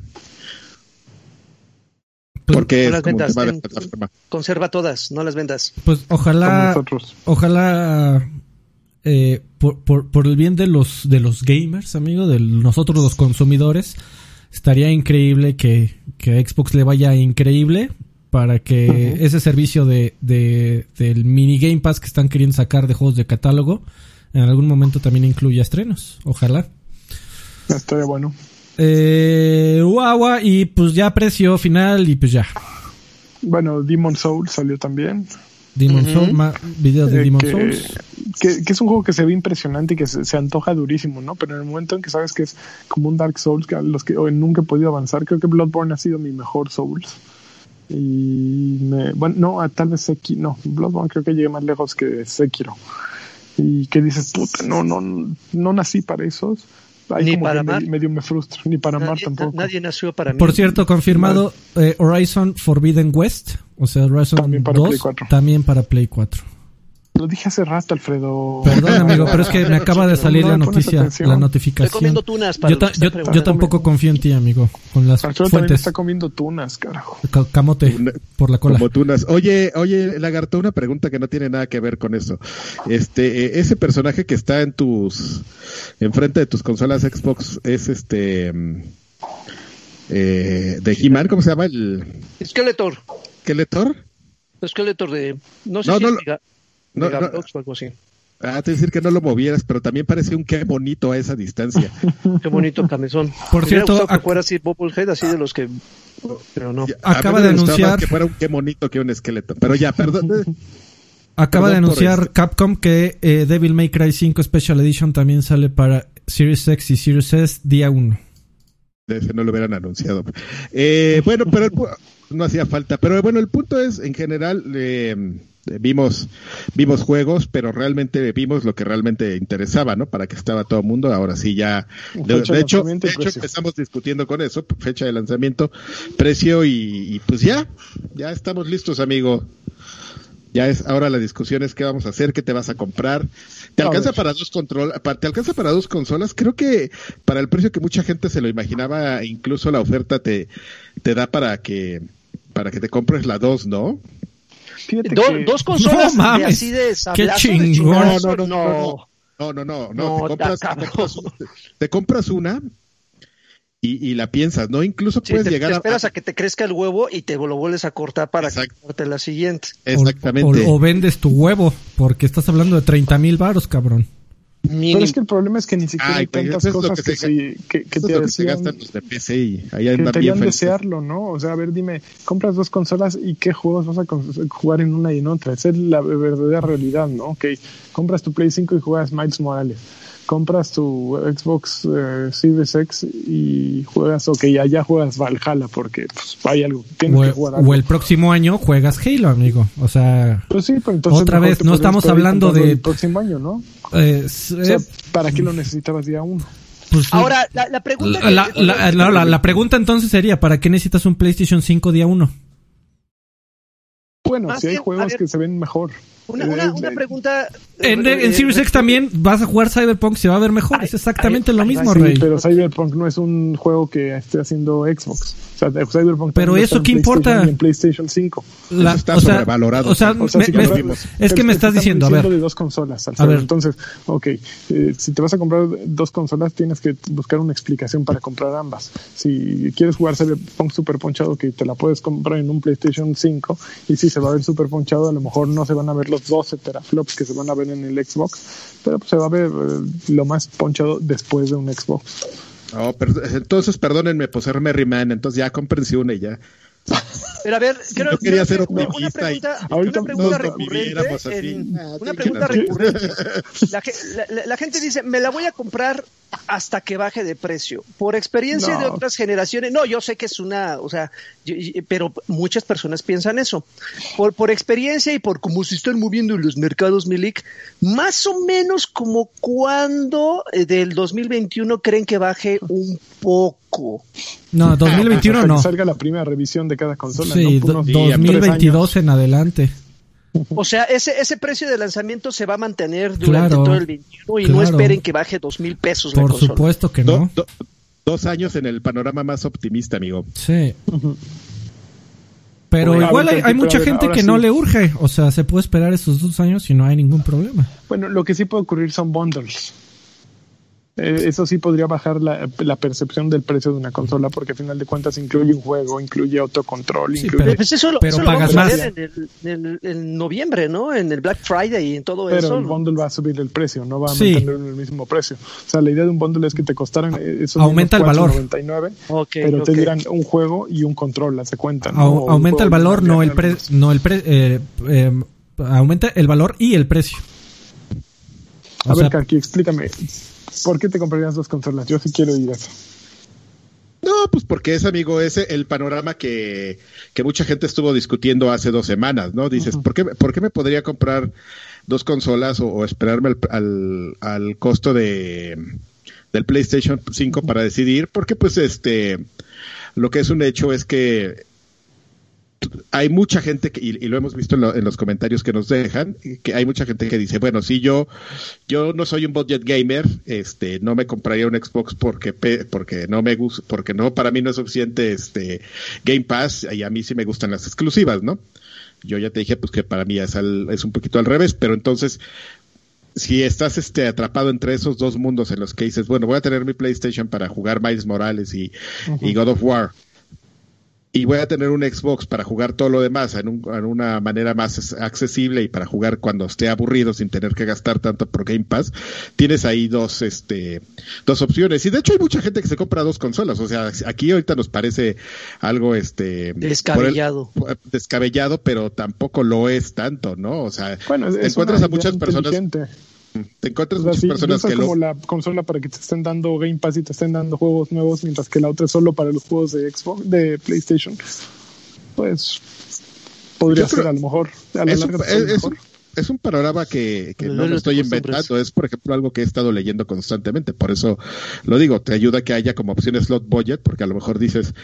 Pues- Porque no es las como un ventas, tema de ten- plataforma. Conserva todas, no las vendas. Pues ojalá, ojalá eh, por, por, por el bien de los de los gamers, amigo, de nosotros los consumidores, estaría increíble que, que a Xbox le vaya increíble para que ese servicio de, de del mini Game Pass que están queriendo sacar de juegos de catálogo en algún momento también incluya estrenos. Ojalá. Estaría bueno. Eh, y pues ya precio final y pues ya. Bueno, Demon Soul salió también. Demon Ujú. Soul, ma- video de Eh, Demon que, Souls. que, que es un juego que se ve impresionante y que se, se antoja durísimo, ¿no? Pero en el momento en que sabes que es como un Dark Souls, que a los que hoy nunca he podido avanzar, creo que Bloodborne ha sido mi mejor Souls. Y me, bueno, no, tal vez Sekiro, no, Bloodborne creo que llegué más lejos que Sekiro. Y que dices, puta, no, no, no nací para esos. Ahí Ni como para me- amar. medio me frustra, ni para amar Nadie, tampoco. nadie nació para mí. Por cierto, confirmado eh, Horizon Forbidden West, o sea, Horizon También para 2, Play 4. también para Play 4. Lo dije hace rato, Alfredo. Perdón, amigo, pero es que me acaba de salir No la noticia, la Estoy notificación. comiendo tunas para Yo, ta- yo, yo tampoco confío en ti, amigo, con las fuentes. está comiendo tunas, carajo. Ca- Camote Una- por la cola. Como tunas. Oye, oye, Lagarto, una pregunta que no tiene nada que ver con eso. Este, eh, ese personaje que está en tus, enfrente de tus consolas Xbox es este, eh, de He-Man, ¿cómo se llama? El Skeletor. Skeletor. Skeletor de. No sé No, si no es no, o algo así. Ah, te decir que no lo movieras, pero también parece un qué bonito a esa distancia. Qué bonito camisón. Por cierto, que fuera así Bubblehead, así de los que. Pero no. Acaba de anunciar- que fuera un qué bonito que un esqueleto. Pero ya, perdón. Acaba de Perdón anunciar. Capcom que eh, Devil May Cry 5 Special Edition también sale para Series X y Series S día 1. De ese no lo hubieran anunciado. Eh, bueno, pero no hacía falta. Pero bueno, el punto es, en general, eh, vimos vimos juegos, pero realmente vimos lo que realmente interesaba, ¿no? Para que estaba todo el mundo. Ahora sí ya. De, hecho, de hecho empezamos discutiendo con eso, fecha de lanzamiento, precio y, y pues ya, ya estamos listos, amigo. Ya es ahora la discusión es qué vamos a hacer, qué te vas a comprar. ¿Te A alcanza ver. para dos control, te alcanza para dos consolas? Creo que para el precio que mucha gente se lo imaginaba, incluso la oferta te, te da para que para que te compres la dos, ¿no? Fíjate Do- que- dos consolas No mames, de así de sablazo, de chingón. chingadazo, No, no, no, no. No, no, no, no, No, te, compras, te, compras, te compras una y, y la piensas, ¿no? Incluso Sí, puedes te, llegar te a... esperas a que te crezca el huevo y te lo vuelves a cortar para Exacto. cortarte la siguiente. Exactamente. O, o vendes tu huevo, porque estás hablando de 30 mil varos, cabrón. Mínimo. Pero es que el problema es que ni siquiera Ay, hay tantas es cosas que que, se- que, que te gastan los de PC y ahí andan bien desearlo, ¿no? O sea, a ver, dime, compras dos consolas y qué juegos vas a jugar en una y en otra. Esa es la verdadera realidad, ¿no? Ok, compras tu Play 5 y juegas Miles Morales. Compras tu Xbox eh, Series X y juegas, ok, allá juegas Valhalla porque pues, hay algo, tienes O, que jugar algo. o el próximo año juegas Halo, amigo. O sea, Pues sí, pero entonces Otra vez, no estamos hablando de- El próximo año, ¿no? eh, O sea, eh, ¿para qué lo necesitabas día uno? pues, Ahora, la, la pregunta... la, que- la- la- no, la- la pregunta entonces sería, ¿para qué necesitas un PlayStation 5 día 1? Bueno, Más si hay juegos ver. que se ven mejor. Una, una, una pregunta... En, eh, en Series eh, X también vas a jugar Cyberpunk, se va a ver mejor. Ay, es exactamente ay, lo ay, mismo, Sí, Rey. pero Cyberpunk no es un juego que esté haciendo Xbox. O sea, de- Cyberpunk Pero eso, en ¿qué importa? En PlayStation 5. La- Eso está o sea, sobrevalorado. O sea, O sea, me- si me- es que me estás diciendo, a ver, de dos consolas, A ver. Entonces, ok, eh, si te vas a comprar dos consolas, tienes que buscar una explicación para comprar ambas. Si quieres jugar Cyberpunk super ponchado, que te la puedes comprar en un PlayStation 5, y si se va a ver super ponchado, a lo mejor no se van a ver los 12 teraflops que se van a ver en el Xbox, pero pues se va a ver eh, lo más ponchado después de un Xbox. No, pero- entonces perdónenme por ser Merry Man, entonces ya cómprense una y ya. Pero a ver, creo, Yo quería creo que una- pregunta, una pregunta recurrente, en- Ah, una sí, pregunta recurrente. La, la- la- gente dice, me la voy a comprar hasta que baje de precio. Por experiencia No. de otras generaciones, no, yo sé que es una, o sea, yo- yo- pero muchas personas piensan eso. Por, por experiencia y por cómo se están moviendo los mercados, Milik, más o menos como cuando eh, del 2021 creen que baje un poco. No, 2021 Hasta no. que salga la primera revisión de cada consola. Sí, ¿no? Unos Sí, tres 2022 en adelante. O sea, ese, ese precio de lanzamiento se va a mantener durante Claro, todo el 21 y no esperen que baje dos mil pesos la Por consola. supuesto que no. do- dos años en el panorama más optimista, amigo. Sí. Pero igual hay, mucha ver, gente que no le urge. O sea, se puede esperar esos dos años y no hay ningún problema. Bueno, lo que sí puede ocurrir son bundles. Eh, eso sí podría bajar la, la percepción del precio de una consola porque al final de cuentas incluye un juego, incluye autocontrol, Sí, incluye... pero- Pues eso, lo- pero eso lo pagas vamos a más. ver en, el- en el- en noviembre, ¿no? En el Black Friday y en todo Pero eso. el bundle va a subir el precio, no va a Sí. mantener el mismo precio. O sea, la idea de un bundle es que te costaran eh, esos Aumenta el valor. 4.99, Ok, pero te dieran un juego y un control, hace cuenta. ¿no? O aumenta el valor, no el pre, no el pre, eh, eh, aumenta el valor y el precio. O A ver, Kaki, explícame. ¿Por qué te comprarías dos consolas? Yo sí quiero oír eso. No, pues porque es, amigo, ese el panorama que, que mucha gente estuvo discutiendo hace dos semanas, ¿no? Dices, ¿por, qué, ¿por qué me podría comprar dos consolas o, o esperarme al, al, al costo de del PlayStation 5 para decidir? Porque pues este lo que es un hecho es que hay mucha gente que, y, y lo hemos visto en, lo- en los comentarios que nos dejan, que hay mucha gente que dice, bueno, si yo, yo no soy un budget gamer, este, no me compraría un Xbox porque, porque no me gusta, porque no, para mí no es suficiente, este, Game Pass, y a mí sí me gustan las exclusivas, ¿no? Yo ya te dije, pues que para mí es, al- es un poquito al revés, pero entonces, si estás este atrapado entre esos dos mundos en los que dices, bueno, voy a tener mi PlayStation para jugar Miles Morales y, y God of War, y voy a tener un Xbox para jugar todo lo demás en, un- en una manera más accesible y para jugar cuando esté aburrido sin tener que gastar tanto por Game Pass, tienes ahí dos, este, dos opciones. Y de hecho hay mucha gente que se compra dos consolas. O sea, aquí ahorita nos parece algo, este, Descabellado. el- descabellado, pero tampoco lo es tanto, ¿no? O sea, Bueno, es, te es encuentras a muchas personas. Te encuentras O sea, muchas si personas que lo, como la consola para que te estén dando Game Pass y te estén dando juegos nuevos, mientras que la otra es solo para los juegos de Xbox, de PlayStation, pues podría ser a lo mejor. A la es, un, larga es- es mejor. un- es un panorama que, que no lo estoy inventando, es por ejemplo algo que he estado leyendo constantemente, por eso lo digo, te ayuda a que haya como opción slot budget, porque a lo mejor dices,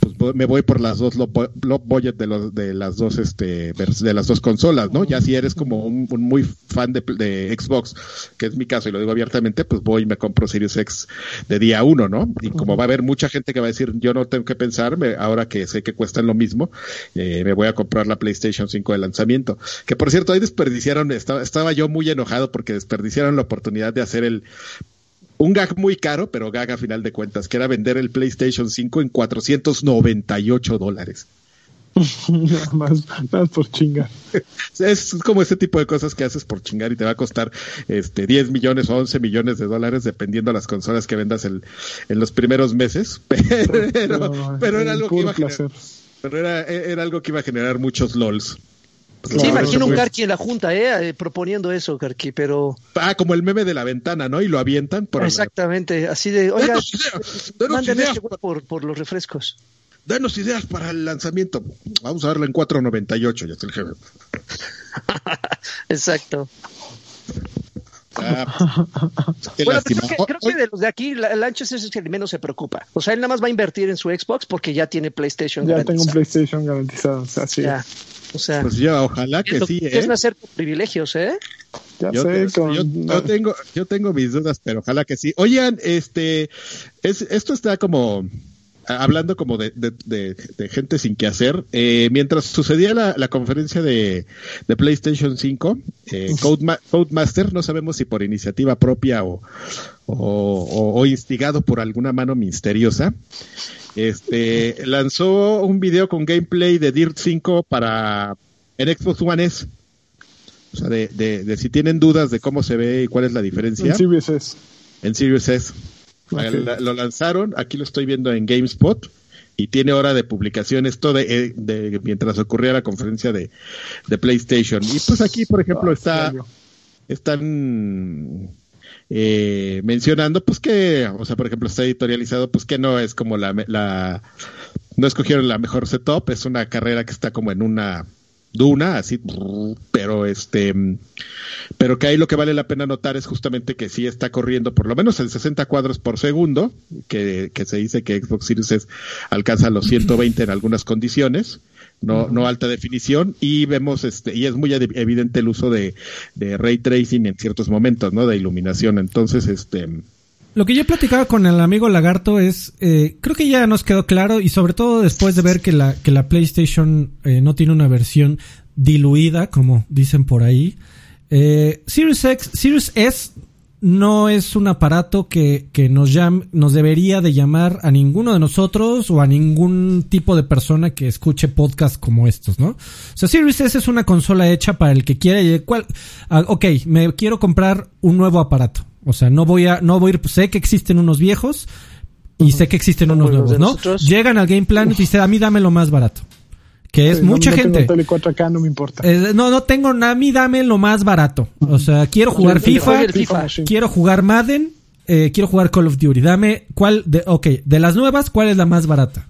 pues voy- me voy por las dos low budget de los de las dos este de las dos consolas, ¿no? Ya si eres como un, un muy fan de, de Xbox, que es mi caso y lo digo abiertamente, pues voy y me compro Series X de día uno, ¿no? Y como va a haber mucha gente que va a decir, yo no tengo que pensar, me- ahora que sé que cuestan lo mismo, eh, me voy a comprar la PlayStation 5 de lanzamiento. Que por cierto, ahí desperdiciaron, estaba, estaba yo muy enojado porque desperdiciaron la oportunidad de hacer el un gag muy caro, pero gag a final de cuentas, que era vender el PlayStation 5 en 498 dólares. nada, más, más por chingar. Es como ese tipo de cosas que haces por chingar y te va a costar este 10 millones o 11 millones de dólares dependiendo de las consolas que vendas el, en los primeros meses. Pero, pero, era algo que iba a generar, pero era, era algo que iba a generar muchos LOLs. Sí, imagino un Karki en la junta, ¿eh? proponiendo eso, Karki, pero... Ah, como el meme de la ventana, ¿no? Y lo avientan por... Exactamente, así de, oiga, mándeme este por, por los refrescos danos ideas para el lanzamiento. Vamos a verlo en 4.98, ya está el jefe. Exacto. Ah, bueno, pues creo, que, de los de aquí, Lanchas es el que menos se preocupa. O sea, él nada más va a invertir en su Xbox porque ya tiene PlayStation Ya tengo un PlayStation garantizado, o sea, sí. Ya. O sea, pues ya, ojalá que sí. ¿eh? Es hacer privilegios, ¿eh? Ya yo, sé, yo, tengo, yo tengo mis dudas, pero ojalá que sí. Oigan, este, es, esto está como, hablando como de, gente sin que hacer, eh, mientras sucedía la, conferencia de, PlayStation 5, eh, Codemaster, no sabemos si por iniciativa propia o, o, instigado por alguna mano misteriosa, este, lanzó un video con gameplay de Dirt 5 para en Xbox One S. O sea, de, de, si tienen dudas de cómo se ve y cuál es la diferencia. En Series S. En Series S. Lo lanzaron, aquí lo estoy viendo en GameSpot y tiene hora de publicación esto eh, de, mientras ocurría la conferencia de, PlayStation. Y pues aquí, por ejemplo, ah, está están eh, mencionando pues que, o sea, por ejemplo, está editorializado pues que no es como la, la no escogieron la mejor setup, es una carrera que está como en una duna, así, pero este, pero que ahí lo que vale la pena notar es justamente que sí está corriendo por lo menos en 60 cuadros por segundo, que, que se dice que Xbox Series alcanza los 120 en algunas condiciones, no, no alta definición, y vemos este, y es muy evidente el uso de, de ray tracing en ciertos momentos, ¿no? De iluminación. Entonces, este, lo que yo he platicado con el amigo Lagarto es, eh, creo que ya nos quedó claro y sobre todo después de ver que la, que la PlayStation eh, no tiene una versión diluida, como dicen por ahí. Eh, Series X, Series S no es un aparato que, que nos, llame, nos debería de llamar a ninguno de nosotros o a ningún tipo de persona que escuche podcasts como estos, ¿no? O sea, Series S es una consola hecha para el que quiere, cual, ah, ok, me quiero comprar un nuevo aparato o sea, no voy a, no voy a ir, sé que existen unos viejos y sé que existen unos nuevos, ¿no? Llegan al Game Planet y dicen, a mí dame lo más barato. Que es mucha gente. no me importa. Eh, no, no tengo, a mí dame lo más barato. O sea, quiero jugar FIFA, quiero jugar Madden, eh, quiero jugar Call of Duty. Dame, ¿cuál? De, ok, de las nuevas, ¿cuál es la más barata?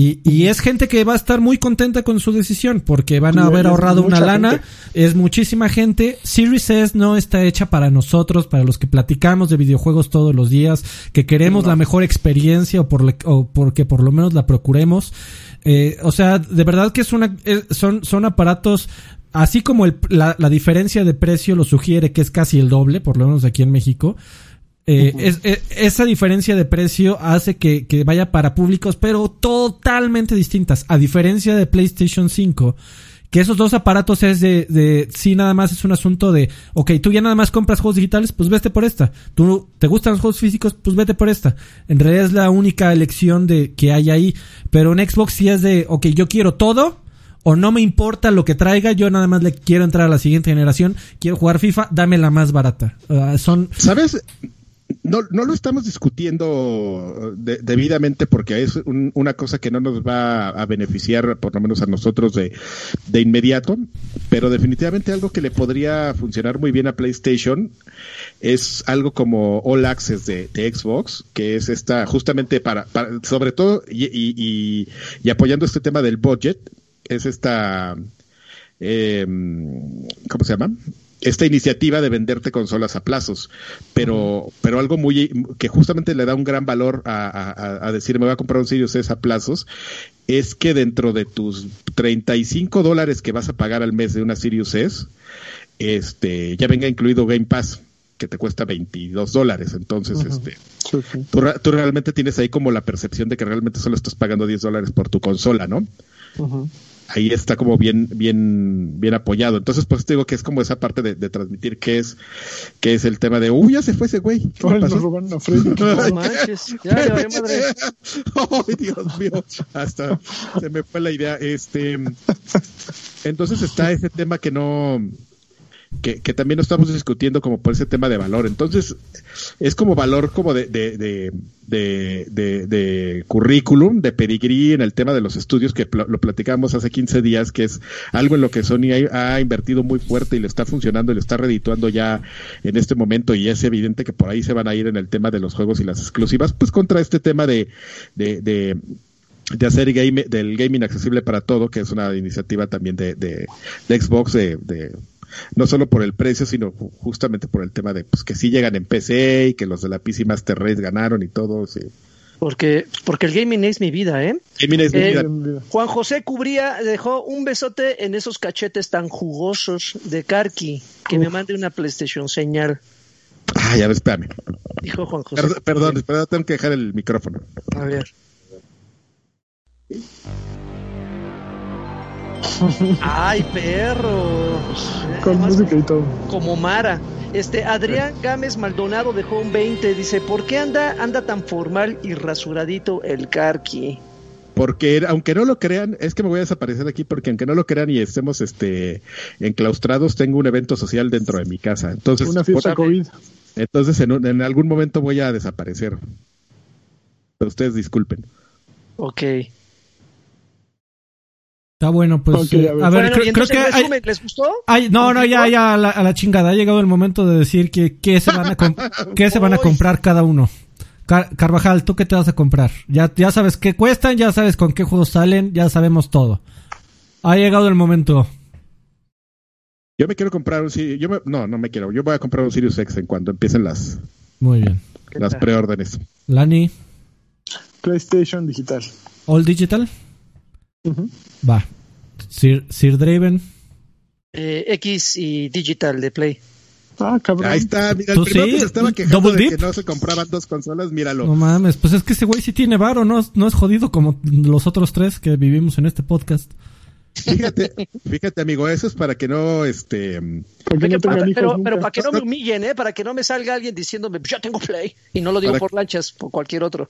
Y, y, es gente que va a estar muy contenta con su decisión porque van a haber ahorrado una lana. Es muchísima gente. Series S no está hecha para nosotros, para los que platicamos de videojuegos todos los días, que queremos la mejor experiencia o, por o porque por lo menos la procuremos. Eh, o sea, de verdad que es una, son, son aparatos así como el, la, la diferencia de precio lo sugiere que es casi el doble, por lo menos aquí en México. Eh, es, eh, esa diferencia de precio hace que, que, vaya para públicos, pero totalmente distintas. A diferencia de PlayStation 5, que esos dos aparatos es de, de, sí, nada más es un asunto de, ok, tú ya nada más compras juegos digitales, pues vete por esta. Tú te gustan los juegos físicos, pues vete por esta. En realidad es la única elección de que hay ahí. Pero en Xbox sí es de, ok, yo quiero todo, o no me importa lo que traiga, yo nada más le quiero entrar a la siguiente generación, quiero jugar FIFA, dame la más barata. Ah, son... ¿Sabes? No, no lo estamos discutiendo debidamente porque es una cosa que no nos va a beneficiar, por lo menos a nosotros, de, de inmediato, pero definitivamente algo que le podría funcionar muy bien a PlayStation es algo como All Access de, Xbox, que es esta, justamente para, sobre todo, y, y, y, apoyando este tema del budget, es esta, eh, ¿cómo se llama? Esta iniciativa de venderte consolas a plazos, pero, pero algo muy que justamente le da un gran valor a, a, decir me voy a comprar un Sirius S a plazos, es que dentro de tus 35 dólares que vas a pagar al mes de una Sirius S, este, ya venga incluido Game Pass. que te cuesta 22 dólares. Entonces, este, Sí, sí. tú, re- tú realmente tienes ahí como la percepción de que realmente solo estás pagando 10 dólares por tu consola, ¿no? Ujú. Ahí está como bien, bien, bien apoyado. Entonces, pues te digo que es como esa parte de, de transmitir que es, que es el tema de, uy, ya se fue ese güey. ¿Qué nos robaron a Freddy. No manches, ya valió madre. Ay, Dios mío, hasta se me fue la idea. Este, entonces está ese tema que no, que, que también estamos discutiendo como por ese tema de valor. Entonces, es como valor como de, de, de, de, de- currículum, de pedigrí en el tema de los estudios que lo platicamos hace 15 días, que es algo en lo que Sony ha, ha invertido muy fuerte y le está funcionando y le está redituando ya en este momento y es evidente que por ahí se van a ir en el tema de los juegos y las exclusivas, pues contra este tema de, de, de de hacer game, del gaming accesible para todo, que es una iniciativa también de, de, de Xbox, de, de- no solo por el precio, sino ju- justamente por el tema de pues, que sí llegan en PC y que los de la PC Master Race ganaron y todo. Sí. Porque, porque el gaming es mi vida, ¿eh? Gaming es mi Eh, vida. Juan José Cubría dejó un besote en esos cachetes tan jugosos de Karki. Que me mande una PlayStation señal, Ah, ya ves, espérame. dijo Juan José. Perdón, perdón, perdón, tengo que dejar el micrófono. A ver. Ay, perro. Con Además, música y todo. como Mara. Este Adrián Gámez Maldonado dejó un 20. Dice, ¿por qué anda, anda tan formal y rasuradito el Karki? Porque aunque no lo crean, es que me voy a desaparecer aquí porque aunque no lo crean y estemos este enclaustrados, tengo un evento social dentro de mi casa. Entonces, Una fiesta por- COVID. entonces en, un- en algún momento voy a desaparecer. Pero ustedes disculpen. Ok. Está bueno, pues. Eh, a ver. a ver, bueno, creo, y creo entonces, que hay- ¿les gustó? hay- no, no, ya, ya, a la, a la chingada. Ha llegado el momento de decir que, qué se van a, qué se van a comprar cada uno. Car- Carvajal, ¿tú qué te vas a comprar? Ya, ya sabes qué cuestan, ya sabes con qué juegos salen, ya sabemos todo. Ha llegado el momento. Yo me quiero comprar un Sirius, yo me- no, no me quiero, yo voy a comprar un Sirius X en cuanto empiecen las, Muy bien. las preórdenes. Lani, PlayStation digital. All Digital, Va. Sir, Sir Draven, Eh, X y Digital de Play. Ah, cabrón. Ahí está, mira, ¿Tú el primero sí? que se estaba quejando ¿Double de dip? que no se compraban dos consolas, míralo. no mames, pues es que ese güey sí tiene varo, no, no es jodido como los otros tres que vivimos en este podcast. Fíjate, fíjate amigo, eso es para que no, este, no Para- pero, para que no me humillen, ¿eh? Para que no me salga alguien diciéndome, "Pues, yo tengo Play. Y no lo digo Para- por lanchas, por cualquier otro.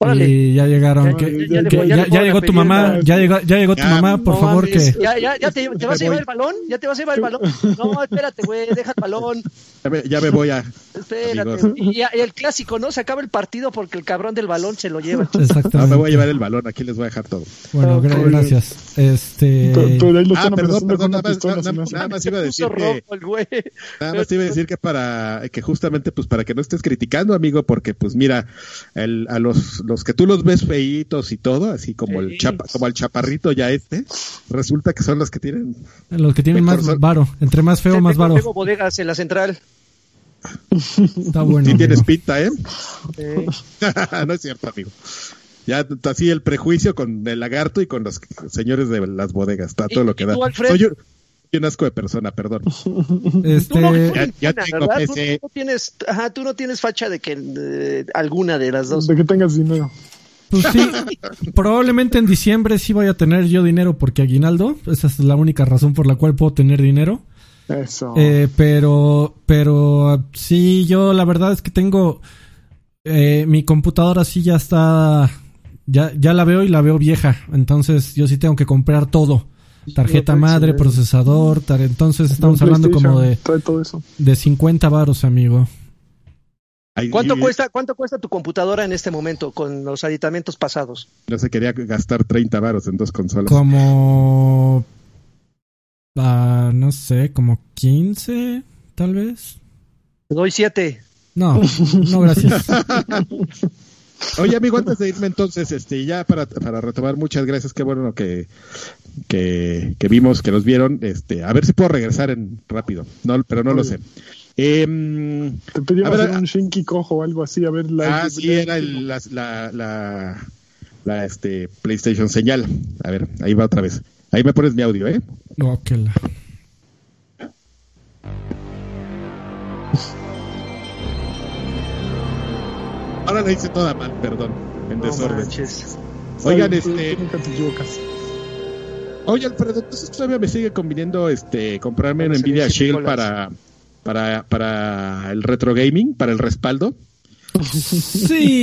Órale. Y ya llegaron. Ya- que- ya- ya que- ya, ya llegó tu mamá, ya llegó, ya llegó tu Ya, mamá, por No favor mames, que... Ya, ya, ya te, ¿te vas a llevar el balón? ¿Ya te vas a llevar el balón? No, espérate, güey, deja el balón. ya me, ya me voy a, Espérate. Y, y el clásico, ¿no? Se acaba el partido porque el cabrón del balón se lo lleva. no, Exactamente. Ah, me voy a llevar el balón, aquí les voy a dejar todo. Bueno, gra- Ok. gracias. Este... Pero- pero ahí lo Ah, están perdón, perdón, nada más, pistola, nada- nada más iba a decir que. Nada más te iba a decir que para que justamente pues para que no estés criticando amigo porque pues mira el- a los los que tú los ves feitos y todo así como el chapa, como el chaparrito ya este resulta que son los que tienen Los que tienen Mejor más son- varo. Entre más feo, más Tengo- varo. Tengo bodegas en la central. Está bueno. sí tienes pinta eh Eh, no es cierto amigo ya así el prejuicio con el lagarto y con los señores de las bodegas está todo ¿Y- lo que da tú, Alfred? soy un, asco de persona perdón Este... tú no, Ya- ya tengo PC. Tú, no tienes, ajá, tú no tienes facha de que eh, alguna de las dos. De que tengas dinero. Pues sí, probablemente en diciembre sí voy a tener yo dinero porque aguinaldo. Esa es la única razón por la cual puedo tener dinero. Eso. Eh, pero, pero sí, yo la verdad es que tengo eh, mi computadora sí ya está, ya, ya la veo y la veo vieja. Entonces yo sí tengo que comprar todo. Tarjeta pues, madre, procesador, tar- entonces estamos hablando como de, todo eso. de 50 varos, amigo. ¿Cuánto cuesta, ¿Cuánto cuesta tu computadora en este momento con los aditamentos pasados? no se quería gastar 30 varos en dos consolas Como, ah, no sé, como 15, tal vez. Te doy siete. No, no, gracias. Oye, amigo, antes de irme entonces, este, ya para, para retomar, muchas gracias, qué bueno que, que, que vimos, que nos vieron, este, a ver si puedo regresar en rápido, no, pero no lo sé. Em, Te pedíamos A ver, hacer un Shinky cojo o algo así, a ver la. ah, sí, era el- la, la, la, la, este, PlayStation señal. A ver, ahí va otra vez. Ahí me pones mi audio, ¿eh? No, que la- Ahora la hice toda mal, perdón, en No desorden. manches. Oigan, este, nunca te equivocas. Oye Alfredo, entonces todavía me sigue conviniendo este comprarme un Nvidia Shield para para para el retro gaming, para el respaldo. Sí.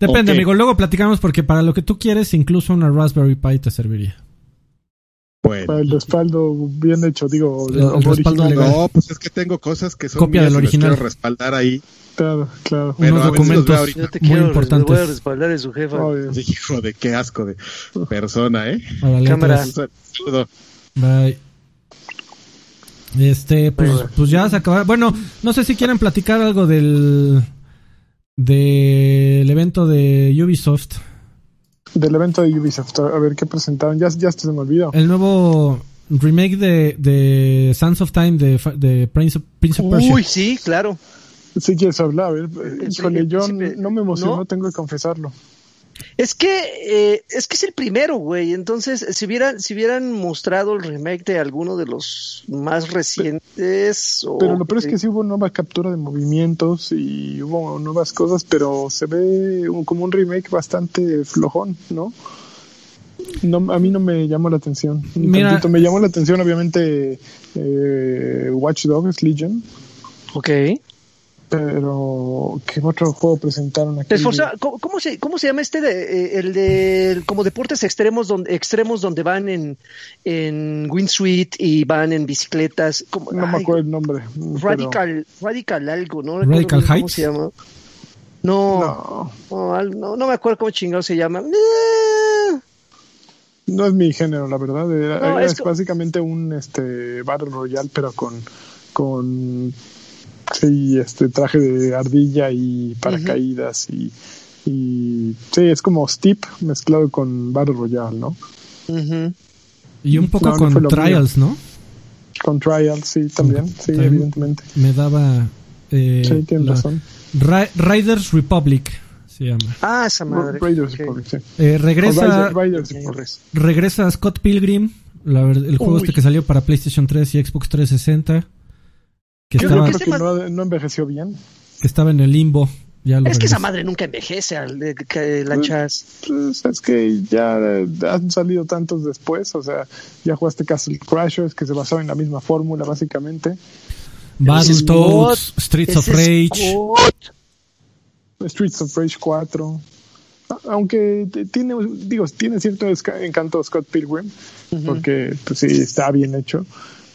Depende, amigo. Luego platicamos porque para lo que tú quieres, incluso una Raspberry Pi te serviría. Bueno. Para el respaldo bien hecho, digo, El- el respaldo legal. No, pues es que tengo cosas que son Copia mías del original. quiero respaldar ahí. Claro, claro. Bueno, Unos documentos ahorita. Yo te muy quiero, importantes. voy a respaldar a su jefa. Obvio. Hijo de qué asco de persona, ¿eh? Cámara. Bye. Este, pues, bye. pues ya se acaba. Bueno, no sé si quieren platicar algo del del evento de Ubisoft. Del evento de Ubisoft, a ver qué presentaron. Ya, ya se me olvidó. El nuevo remake de, de Sands of Time de, fa- de Prince of, Prince of Persia. Uy, sí, claro. Si quieres hablar, a ver. El- Híjole, yo no me emocionó, ¿no? tengo que confesarlo. Es que eh, es que es el primero, güey. Entonces, si hubieran si hubieran mostrado el remake de alguno de los más recientes, o- Pero lo peor es que sí hubo nueva captura de movimientos y hubo nuevas cosas, pero se ve un- como un remake bastante flojón, ¿no? No, a mí no me llamó la atención. Mira- tantito. Me llamó la atención, obviamente, eh, Watch Dogs Legion, Ok. Pero ¿qué otro juego presentaron aquí? Esforza- ¿cómo, cómo se cómo se llama este de, eh, el de como deportes extremos donde extremos donde van en en Windsuite y van en bicicletas? ¿Cómo- No me acuerdo el nombre. pero- Radical Radical algo, no Radical cómo Heights. se llama. No, No, no, al- no, no me acuerdo cómo chingado se llama. No es mi género, la verdad. Era- No, era es básicamente un este Battle Royale, pero con con sí, este traje de ardilla y paracaídas y, y sí, es como Steep mezclado con Battle Royale, ¿no? Y un poco No, con mío. Trials, ¿no? Con Trials, sí, también, sí, También. evidentemente. Me daba... eh, Sí, tienes la- razón. Ra- Riders Republic se llama. Ah, esa madre. Raiders. Republic, sí. Eh, regresa, Riders- regresa Scott Pilgrim, la el juego Uy. este que salió para PlayStation 3 y Xbox 360. Que Yo estaba, que creo ese que man- no, no envejeció bien. que estaba en el limbo. Ya lo Es que esa madre nunca envejece que lanchas. Pues es que ya eh, han salido tantos después, o sea, ya jugaste Castle Crashers, que se basaba en la misma fórmula, básicamente. Battletoads, Streets of Rage. Scott. Streets of Rage 4. A- Aunque tiene, digo, tiene cierto encanto Scott Pilgrim, porque pues sí, está bien hecho,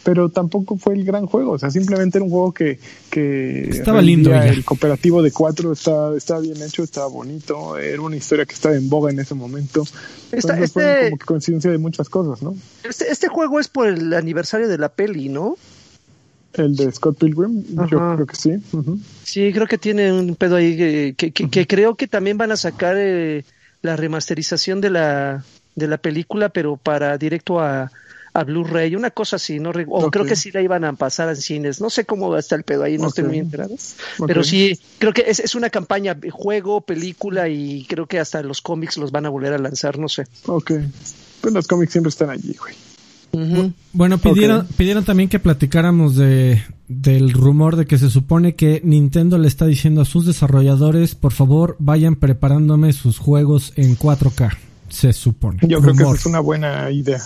pero tampoco fue el gran juego, o sea, simplemente era un juego que, que Estaba lindo ya. el cooperativo de cuatro estaba, estaba bien hecho, estaba bonito, era una historia que estaba en boga en ese momento. Esta- Entonces, fue este- como que coincidencia de muchas cosas, ¿no? Este, este juego es por el aniversario de la peli, ¿no? El de Scott Pilgrim, yo creo que sí. Sí, creo que tiene un pedo ahí que, que, que- que creo que también van a sacar eh, la remasterización de la de la película, pero para directo a, a Blu-ray, una cosa así, no o creo que sí la iban a pasar en cines, no sé cómo va a estar el pedo ahí, no estoy Ok. muy enterado, pero sí, creo que es, es una campaña, de juego, película y creo que hasta los cómics los van a volver a lanzar, no sé. Ok. Pues los cómics siempre están allí, güey. Bueno, pidieron, pidieron también que platicáramos de del rumor de que se supone que Nintendo le está diciendo a sus desarrolladores, por favor, vayan preparándome sus juegos en 4K. Se supone. Yo creo que esa es una buena idea.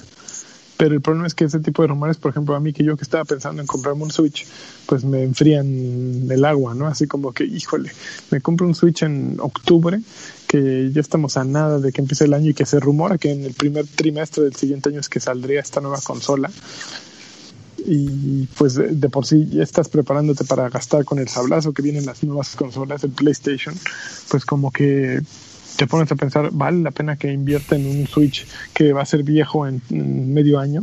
Pero el problema es que ese tipo de rumores, por ejemplo, a mí que yo que estaba pensando en comprarme un Switch, pues me enfrían el agua, ¿no? Así como que, híjole, me compro un Switch en octubre, que ya estamos a nada de que empiece el año y que se rumora que en el primer trimestre del siguiente año es que saldría esta nueva consola. Y pues de, por sí ya estás preparándote para gastar con el sablazo que vienen las nuevas consolas, el PlayStation, pues como que te pones a pensar, ¿vale la pena que invierta en un Switch que va a ser viejo en, medio año?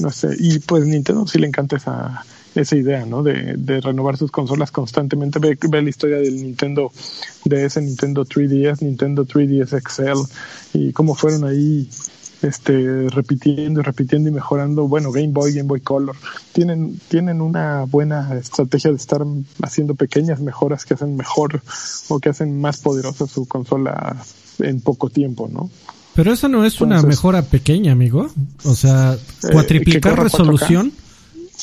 No sé, y pues Nintendo sí le encanta esa, esa idea, ¿no? De, de renovar sus consolas constantemente. Ve, ve la historia del Nintendo DS, Nintendo 3DS, Nintendo 3DS XL y cómo fueron ahí este repitiendo y repitiendo y mejorando bueno Game Boy Game Boy Color tienen tienen una buena estrategia de estar haciendo pequeñas mejoras que hacen mejor o que hacen más poderosa su consola en poco tiempo no Pero eso no es una mejora pequeña, amigo. O sea, Eh, cuatriplicar que corra 4K. resolución.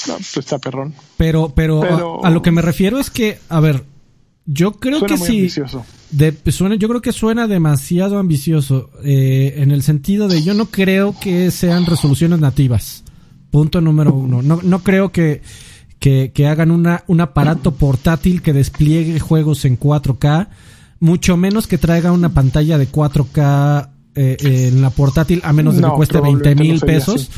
No, pues está perrón. Pero, pero, Pero- A, a lo que me refiero es que, a ver, yo creo Suena que muy sí. ambicioso. De, suena, yo creo que suena demasiado ambicioso. eh, en el sentido de yo no creo que sean resoluciones nativas. Punto número uno. No, no creo que, que, que hagan una, un aparato portátil que despliegue juegos en 4K. Mucho menos que traiga una pantalla de 4K eh, en la portátil, a menos de que cueste 20 probablemente mil pesos.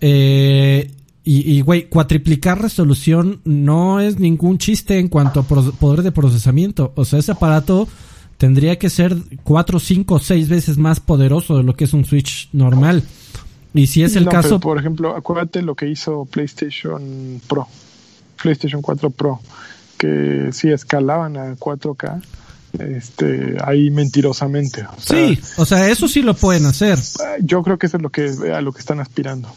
Eh, y, y, güey, cuatriplicar resolución no es ningún chiste en cuanto a poder de procesamiento. O sea, ese aparato tendría que ser 4, 5, 6 veces más poderoso de lo que es un Switch normal. Y si es el No, caso, pero, por ejemplo, acuérdate lo que hizo PlayStation Pro, PlayStation 4 Pro, que sí escalaban a 4K, este, ahí mentirosamente. O sea, sí, o sea, eso sí lo pueden hacer. Yo creo que eso es lo que a lo que están aspirando.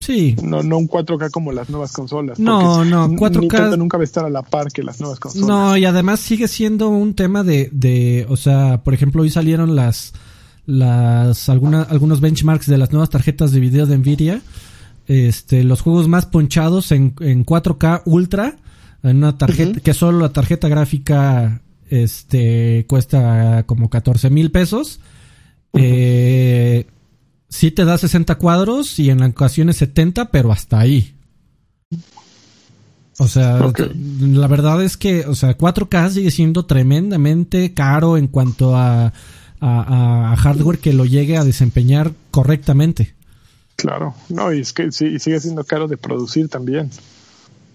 Sí, No, no un 4K como las nuevas consolas. No, no, n- 4K Nintendo nunca va a estar a la par que las nuevas consolas. No, y además sigue siendo un tema de, de o sea, por ejemplo, hoy salieron las, las, alguna, algunos benchmarks de las nuevas tarjetas de video de Nvidia. Este, los juegos más ponchados en, en 4K Ultra, en una tarjeta, que solo la tarjeta gráfica, este, cuesta como 14 mil pesos. Eh, sí te da 60 cuadros y en ocasiones 70, pero hasta ahí. O sea, la verdad es que, o sea, 4K sigue siendo tremendamente caro en cuanto a, a, a- a hardware que lo llegue a desempeñar correctamente. Claro, no, y es que sí, sigue siendo caro de producir también.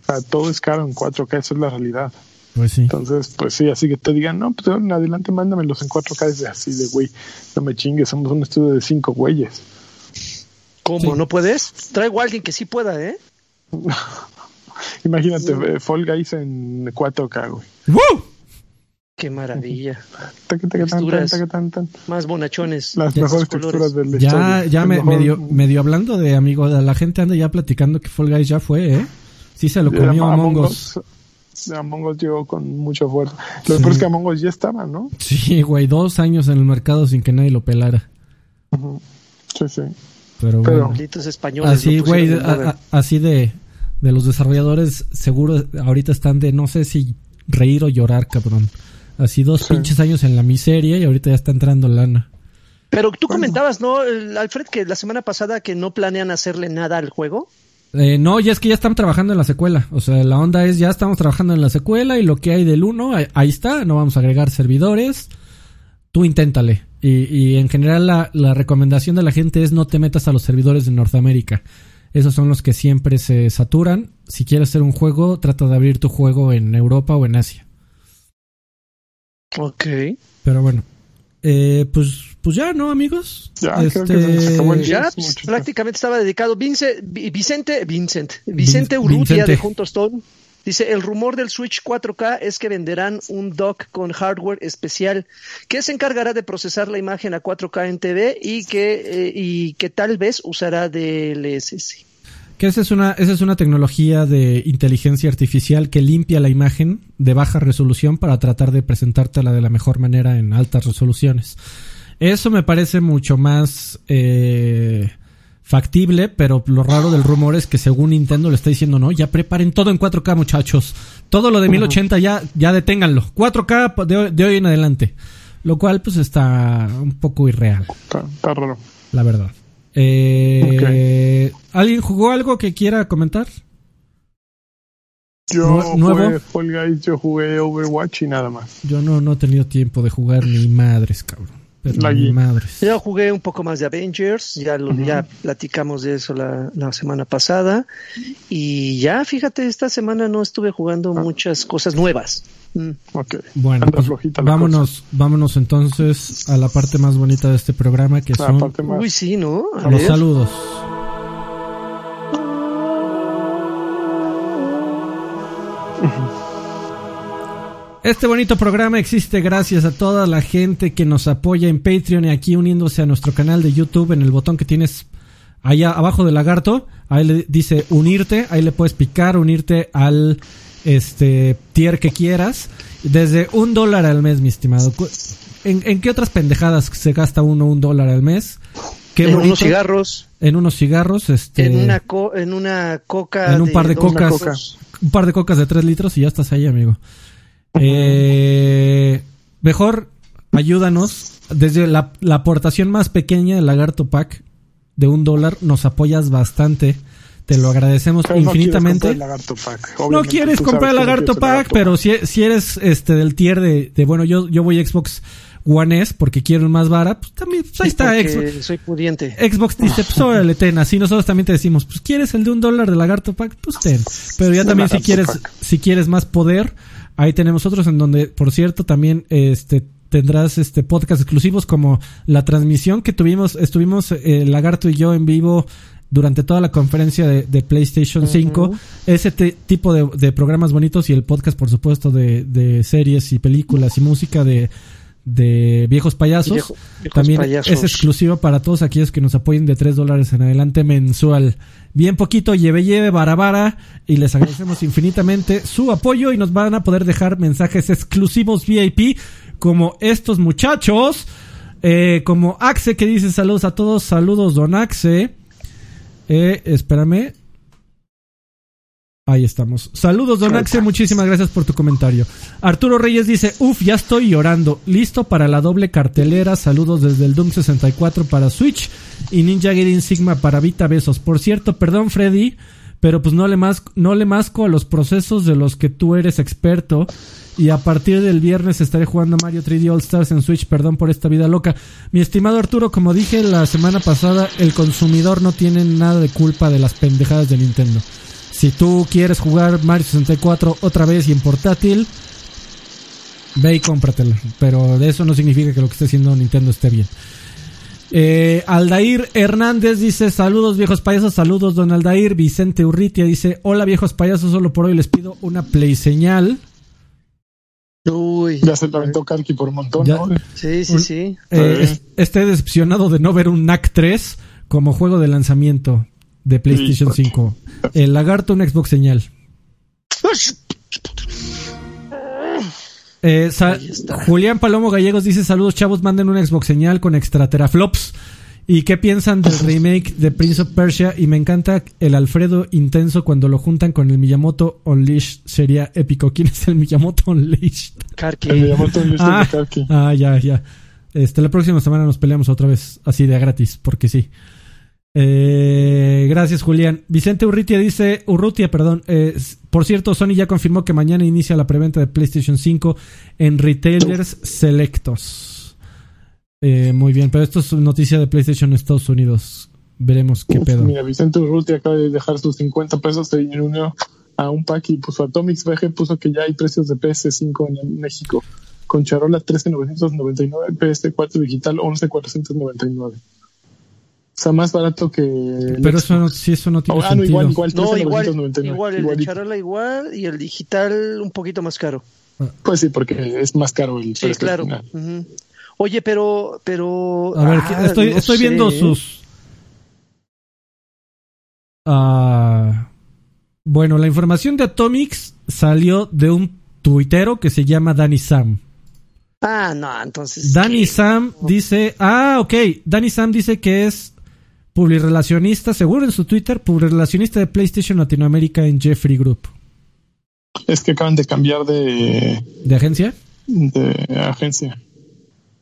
O sea, todo es caro en 4K, eso es la realidad. Pues sí. Entonces, pues sí, así que te digan, no, pues en adelante mándamelos en 4K, es de así de güey, no me chingues, somos un estudio de cinco güeyes. ¿Cómo? Sí. ¿No puedes? Traigo a alguien que sí pueda, ¿eh? Imagínate, eh, Fall Guys en 4K, güey. ¡Woo! Qué maravilla. Taca, taca, tan, tan, Texturas. taca, tan, tan. Más bonachones. Las Ya mejores texturas colores. de la Ya, ya me, mejor- medio, medio hablando de amigo, la gente anda ya platicando que Fall Guys ya fue, ¿eh? Sí se lo comió Among Us. De Among Us llegó con mucha fuerza. Lo Sí. peor es que Among Us ya estaba, ¿no? Sí, güey, dos años en el mercado sin que nadie lo pelara. Sí, sí. Pero, Pero- bueno. Malditos españoles. Así, güey, a- a- así de, de los desarrolladores, seguro ahorita están de no sé si reír o llorar, cabrón. Así dos Sí. pinches años en la miseria y ahorita ya está entrando lana. Pero tú comentabas, ¿no, el- Alfred, que la semana pasada que no planean hacerle nada al juego? Eh, no, ya es que ya están trabajando en la secuela. O sea, la onda es ya estamos trabajando en la secuela y lo que hay del 1, ahí, ahí está. No vamos a agregar servidores. Tú inténtale. Y, y en general la, la recomendación de la gente es no te metas a los servidores de Norteamérica. Esos son los que siempre se saturan. Si quieres hacer un juego, trata de abrir tu juego en Europa o en Asia. Ok. Pero bueno. Eh, pues, pues ya, ¿no, amigos? Ya, creo que se acabó el Ya pues, prácticamente estaba dedicado. Vince, Vi- Vicente, Vincent, Vicente Vin- Urrutia de Juntos Stone. Dice, el rumor del Switch 4K es que venderán un dock con hardware especial que se encargará de procesar la imagen a 4K en TV y que, eh, y que tal vez usará DLSS. Que esa es una, esa es una tecnología de inteligencia artificial que limpia la imagen de baja resolución para tratar de presentártela de la mejor manera en altas resoluciones. Eso me parece mucho más eh, factible, pero lo raro del rumor es que según Nintendo le está diciendo, no, ya preparen todo en 4K muchachos. Todo lo de 1080 ya, ya deténganlo. 4K de hoy, de hoy en adelante. Lo cual pues está un poco irreal, Está, está raro. la verdad. Eh, ¿Alguien jugó algo que quiera comentar? Yo Nue- nuevo. jugué Fall Guys, yo jugué Overwatch y nada más. Yo no, no he tenido tiempo de jugar ni madres, cabrón. Pero La madres. Yo jugué un poco más de Avengers, ya lo, ya platicamos de eso la, la semana pasada y ya fíjate esta semana no estuve jugando muchas cosas nuevas. Mm. Ok. Bueno, pues, flojita la vámonos, vámonos entonces a la parte más bonita de este programa que cosa. son Aparte más. Uy sí, ¿no? A los ver. saludos. Este bonito programa existe gracias a toda la gente que nos apoya en Patreon y aquí uniéndose a nuestro canal de YouTube en el botón que tienes allá abajo del lagarto. Ahí le dice unirte, ahí le puedes picar, unirte al este tier que quieras. Desde un dólar al mes, mi estimado. ¿en, en qué otras pendejadas se gasta uno un dólar al mes? Qué en bonito. unos cigarros, En unos cigarros, este. en una co- en una coca, en un par de cocas. Un par de cocas de 3 litros y ya estás ahí, amigo. Eh, mejor ayúdanos. Desde la, la aportación más pequeña del Lagarto Pack de un dólar, nos apoyas bastante. Te lo agradecemos Pero no quieres infinitamente. comprar el Lagarto Pack. No quieres comprar el Lagarto el Pack, pero si, si eres este del tier de, de bueno, yo, yo voy Xbox One S porque quiero más vara, pues también, pues ahí está Xbox. soy pudiente. Xbox dice, pues órale, ten. Así nosotros también te decimos, pues quieres el de un dólar de Lagarto Pack, pues ten. Pero ya también si quieres, Pack. si quieres más poder, ahí tenemos otros en donde, por cierto, también este tendrás este podcast exclusivos como la transmisión que tuvimos, estuvimos eh, Lagarto y yo en vivo durante toda la conferencia de, de PlayStation 5, ese te- tipo de, de programas bonitos y el podcast, por supuesto, de, de series y películas y música de, de viejos payasos. Viejo- viejos También payasos. es exclusivo para todos aquellos que nos apoyen de 3 dólares en adelante mensual. Bien poquito, lleve, lleve, vara, vara. Y les agradecemos infinitamente su apoyo y nos van a poder dejar mensajes exclusivos VIP como estos muchachos. Eh, como Axe que dice saludos a todos. Saludos, don Axe. Eh, espérame. Ahí estamos. Saludos, Don Axe. Muchísimas gracias por tu comentario. Arturo Reyes dice: Uf, ya estoy llorando. Listo para la doble cartelera. Saludos desde el Doom 64 para Switch y Ninja Gaiden Sigma para Vita. Besos. Por cierto, perdón, Freddy, pero pues no le, mas no le masco a los procesos de los que tú eres experto. Y a partir del viernes estaré jugando Mario 3D All Stars en Switch. Perdón por esta vida loca. Mi estimado Arturo, como dije la semana pasada, el consumidor no tiene nada de culpa de las pendejadas de Nintendo. Si tú quieres jugar Mario 64 otra vez y en portátil, ve y cómpratelo. Pero de eso no significa que lo que esté haciendo Nintendo esté bien. Eh, Aldair Hernández dice, saludos viejos payasos, saludos don Aldair. Vicente Urritia dice, hola viejos payasos, solo por hoy les pido una play señal. Uy. Ya se la aventó Karki por un montón, Ya. ¿no? Sí, sí, sí. Eh, es- esté decepcionado de no ver un NAC 3 como juego de lanzamiento de PlayStation Híjole. 5. El lagarto, un Xbox señal. Eh. Julián Palomo Gallegos dice saludos chavos, manden un Xbox señal con extra teraflops. ¿Y qué piensan del remake de Prince of Persia? Y me encanta el Alfredo intenso cuando lo juntan con el Miyamoto Unleashed. Sería épico. ¿Quién es el Miyamoto Unleashed? Karki. El Miyamoto Unleashed Ah, de Karki. ah, ya, ya. Este, la próxima semana nos peleamos otra vez, así de a gratis, porque sí. Eh, gracias, Julián. Vicente Urrutia dice, Urrutia, perdón. eh, por cierto, Sony ya confirmó que mañana inicia la preventa de PlayStation 5 en retailers selectos. Eh, muy bien, pero esto es noticia de PlayStation en Estados Unidos. Veremos qué pedo. Mira, Vicente Urruti acaba de dejar sus 50 pesos, se unió a un pack y puso Atomics VG, puso que ya hay precios de PS5 en México. Con charola 13,999, PS4 digital 11,499. O sea, más barato que... Pero eso no, sí, eso no tiene Ah, no, sentido. igual, igual, No, igual, 13,999. igual, el de. Charola igual y el digital un poquito más caro. Pues sí, porque es más caro el Sí, claro. Oye, pero, pero. A ver, ah, estoy, no estoy sé. viendo sus. Ah, bueno, la información de Atomics salió de un tuitero que se llama Danny Sam. Ah, no, entonces. Danny ¿qué? Sam dice. Ah, ok. Danny Sam dice que es publirelacionista, seguro en su Twitter, publirelacionista de PlayStation Latinoamérica en Jeffrey Group. Es que acaban de cambiar de, ¿De agencia? de agencia.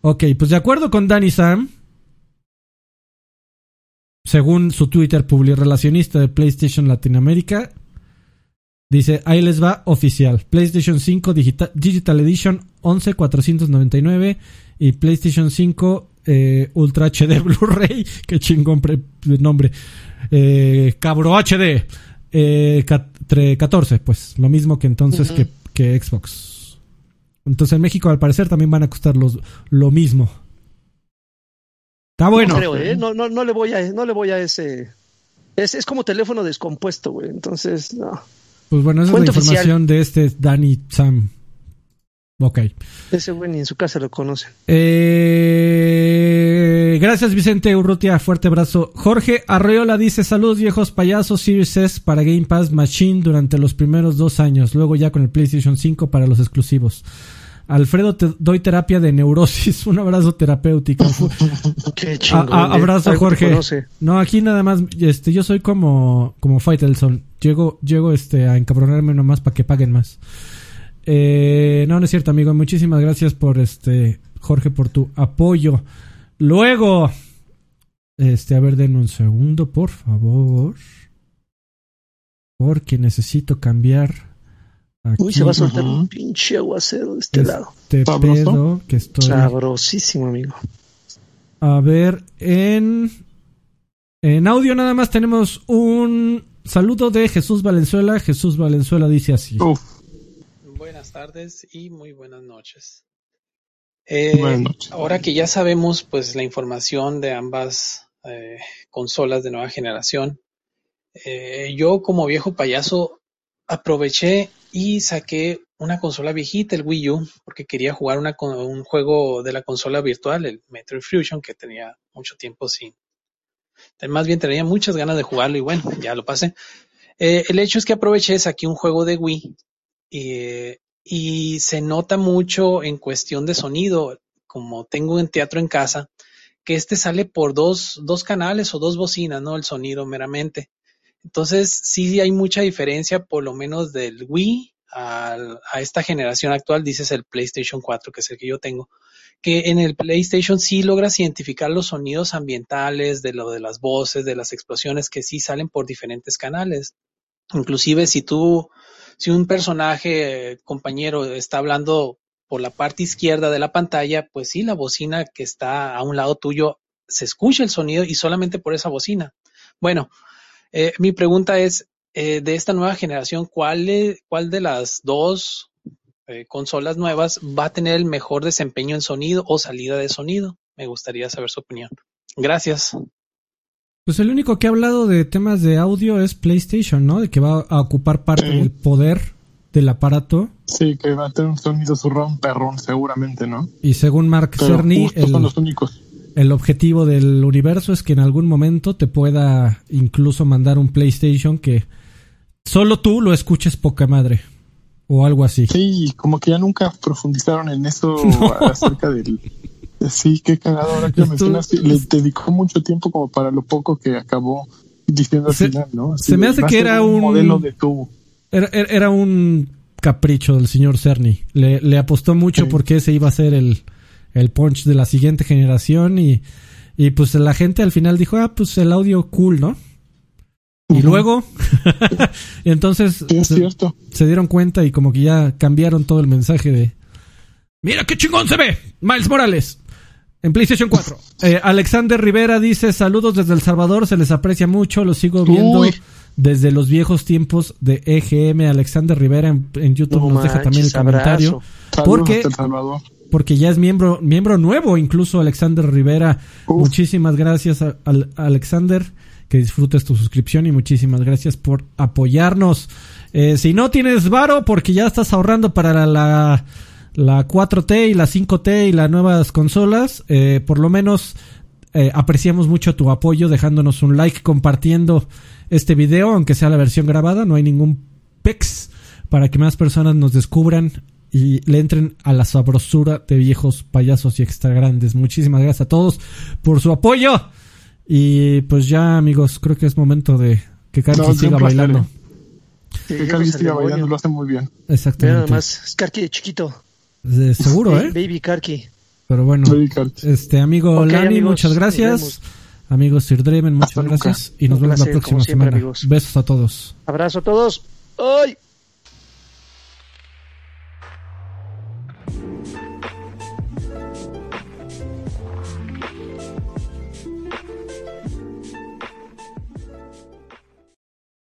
Ok, pues de acuerdo con Danny Sam, según su Twitter publirelacionista de PlayStation Latinoamérica, dice, ahí les va oficial, PlayStation 5 Digital, Digital Edition 11499 y PlayStation 5 eh, Ultra HD Blu-ray, que chingón pre- nombre, eh, Cabro HD, eh, cat- tre- 14, pues lo mismo que entonces que, que Xbox. Entonces en México al parecer también van a costar los, lo mismo. Está bueno. No creo, ¿eh? No, no, no le voy a, no le voy a ese. Es, es como teléfono descompuesto, güey. Entonces, no. Pues bueno, esa es la información de este Danny Sam. Ok. Ese güey ni en su casa lo conocen. Eh, gracias Vicente Urrutia, fuerte abrazo. Jorge Arreola dice saludos viejos payasos Series S para Game Pass Machine durante los primeros dos años, luego ya con el PlayStation 5 para los exclusivos. Alfredo, te doy terapia de neurosis. Un abrazo terapéutico. Qué chingón. A- a- ¿eh? abrazo, Jorge. conoce. No, aquí nada más, este, yo soy como, como Faitelson. Llego, llego, este, a encabronarme nomás para que paguen más. Eh, no, no es cierto, amigo. Muchísimas gracias por, este, Jorge, por tu apoyo. Luego, este, a ver, denme un segundo, por favor. Porque necesito cambiar aquí Uy, se va a soltar un pinche aguacero de este lado. este ¿Sabroso? pedo que estoy. Sabrosísimo, amigo. A ver, en, en audio nada más tenemos un saludo de Jesús Valenzuela. Jesús Valenzuela dice así. Uf, Buenas tardes y muy buenas noches. Eh, Buenas noches. Ahora que ya sabemos pues la información de ambas eh, consolas de nueva generación, eh, yo como viejo payaso aproveché y saqué una consola viejita, el Wii U, porque quería jugar una, un juego de la consola virtual, el Metroid Fusion, que tenía mucho tiempo sin... Más bien tenía muchas ganas de jugarlo y bueno, ya lo pasé. Eh, el hecho es que aproveché, saqué un juego de Wii eh, y se nota mucho en cuestión de sonido, como tengo un teatro en casa, que este sale por dos, canales o dos bocinas, ¿no? El sonido meramente. Entonces, sí hay mucha diferencia, por lo menos del Wii a esta generación actual, dices el PlayStation 4, que es el que yo tengo, que en el PlayStation sí logras identificar los sonidos ambientales, de lo de las voces, de las explosiones, que sí salen por diferentes canales. Inclusive si tú, si un personaje, compañero, está hablando por la parte izquierda de la pantalla, pues sí, la bocina que está a un lado tuyo se escucha el sonido y solamente por esa bocina. Bueno, eh, mi pregunta es, eh, de esta nueva generación, ¿cuál, cuál de las dos eh, consolas nuevas va a tener el mejor desempeño en sonido o salida de sonido? Me gustaría saber su opinión. Gracias. Pues el único que ha hablado de temas de audio es PlayStation, ¿no? De que va a ocupar parte Sí. del poder del aparato. sí, que va a tener un sonido surround perrón, seguramente, ¿no? Y según Mark Pero Cerny, justo son el, los únicos. el objetivo del universo es que en algún momento te pueda incluso mandar un PlayStation que solo tú lo escuches poca madre. O algo así. Sí, como que ya nunca profundizaron en eso acerca del... Sí, qué cagado ahora que lo mencionas. Le dedicó mucho tiempo como para lo poco que acabó diciendo al Se- final, ¿no? Así se me hace que era un- modelo de tubo. Era, era- era un capricho del señor Cerny. Le, le apostó mucho Sí. porque ese iba a ser el, el punch de la siguiente generación y, y pues la gente al final dijo, ah, pues el audio cool, ¿no? Y luego, y entonces Sí, es se, cierto. se dieron cuenta y como que ya cambiaron todo el mensaje de, mira qué chingón se ve, Miles Morales. En PlayStation 4. Eh, Alexander Rivera dice, saludos desde El Salvador, se les aprecia mucho, los sigo viendo Uy. desde los viejos tiempos de EGM. Alexander Rivera en, en YouTube No nos deja también el comentario. Porque-. Porque ya es miembro, miembro nuevo, incluso Alexander Rivera. Uf. Muchísimas gracias a Alexander. Que disfrutes tu suscripción y muchísimas gracias por apoyarnos. Eh, si no tienes varo, porque ya estás ahorrando para la, la, la 4T y la 5T y las nuevas consolas, eh, por lo menos eh, apreciamos mucho tu apoyo dejándonos un like, compartiendo este video, aunque sea la versión grabada, no hay ningún pex para que más personas nos descubran y le entren a la sabrosura de viejos payasos y extra grandes. Muchísimas gracias a todos por su apoyo. Y pues ya amigos, creo que es momento de que Karki No, siga bailando. Sí, Que nos siga bailando, lo hace muy bien. Exactamente. nada más, es Karki de chiquito. Seguro, Ba- ¿eh? Baby Karki. Pero bueno, este amigo Lani, amigos, muchas gracias. Amigos Sir Draven, muchas Hasta nunca. gracias. Y nos Un vemos la próxima siempre, semana. amigos. Besos a todos. Abrazo a todos. ¡Ay!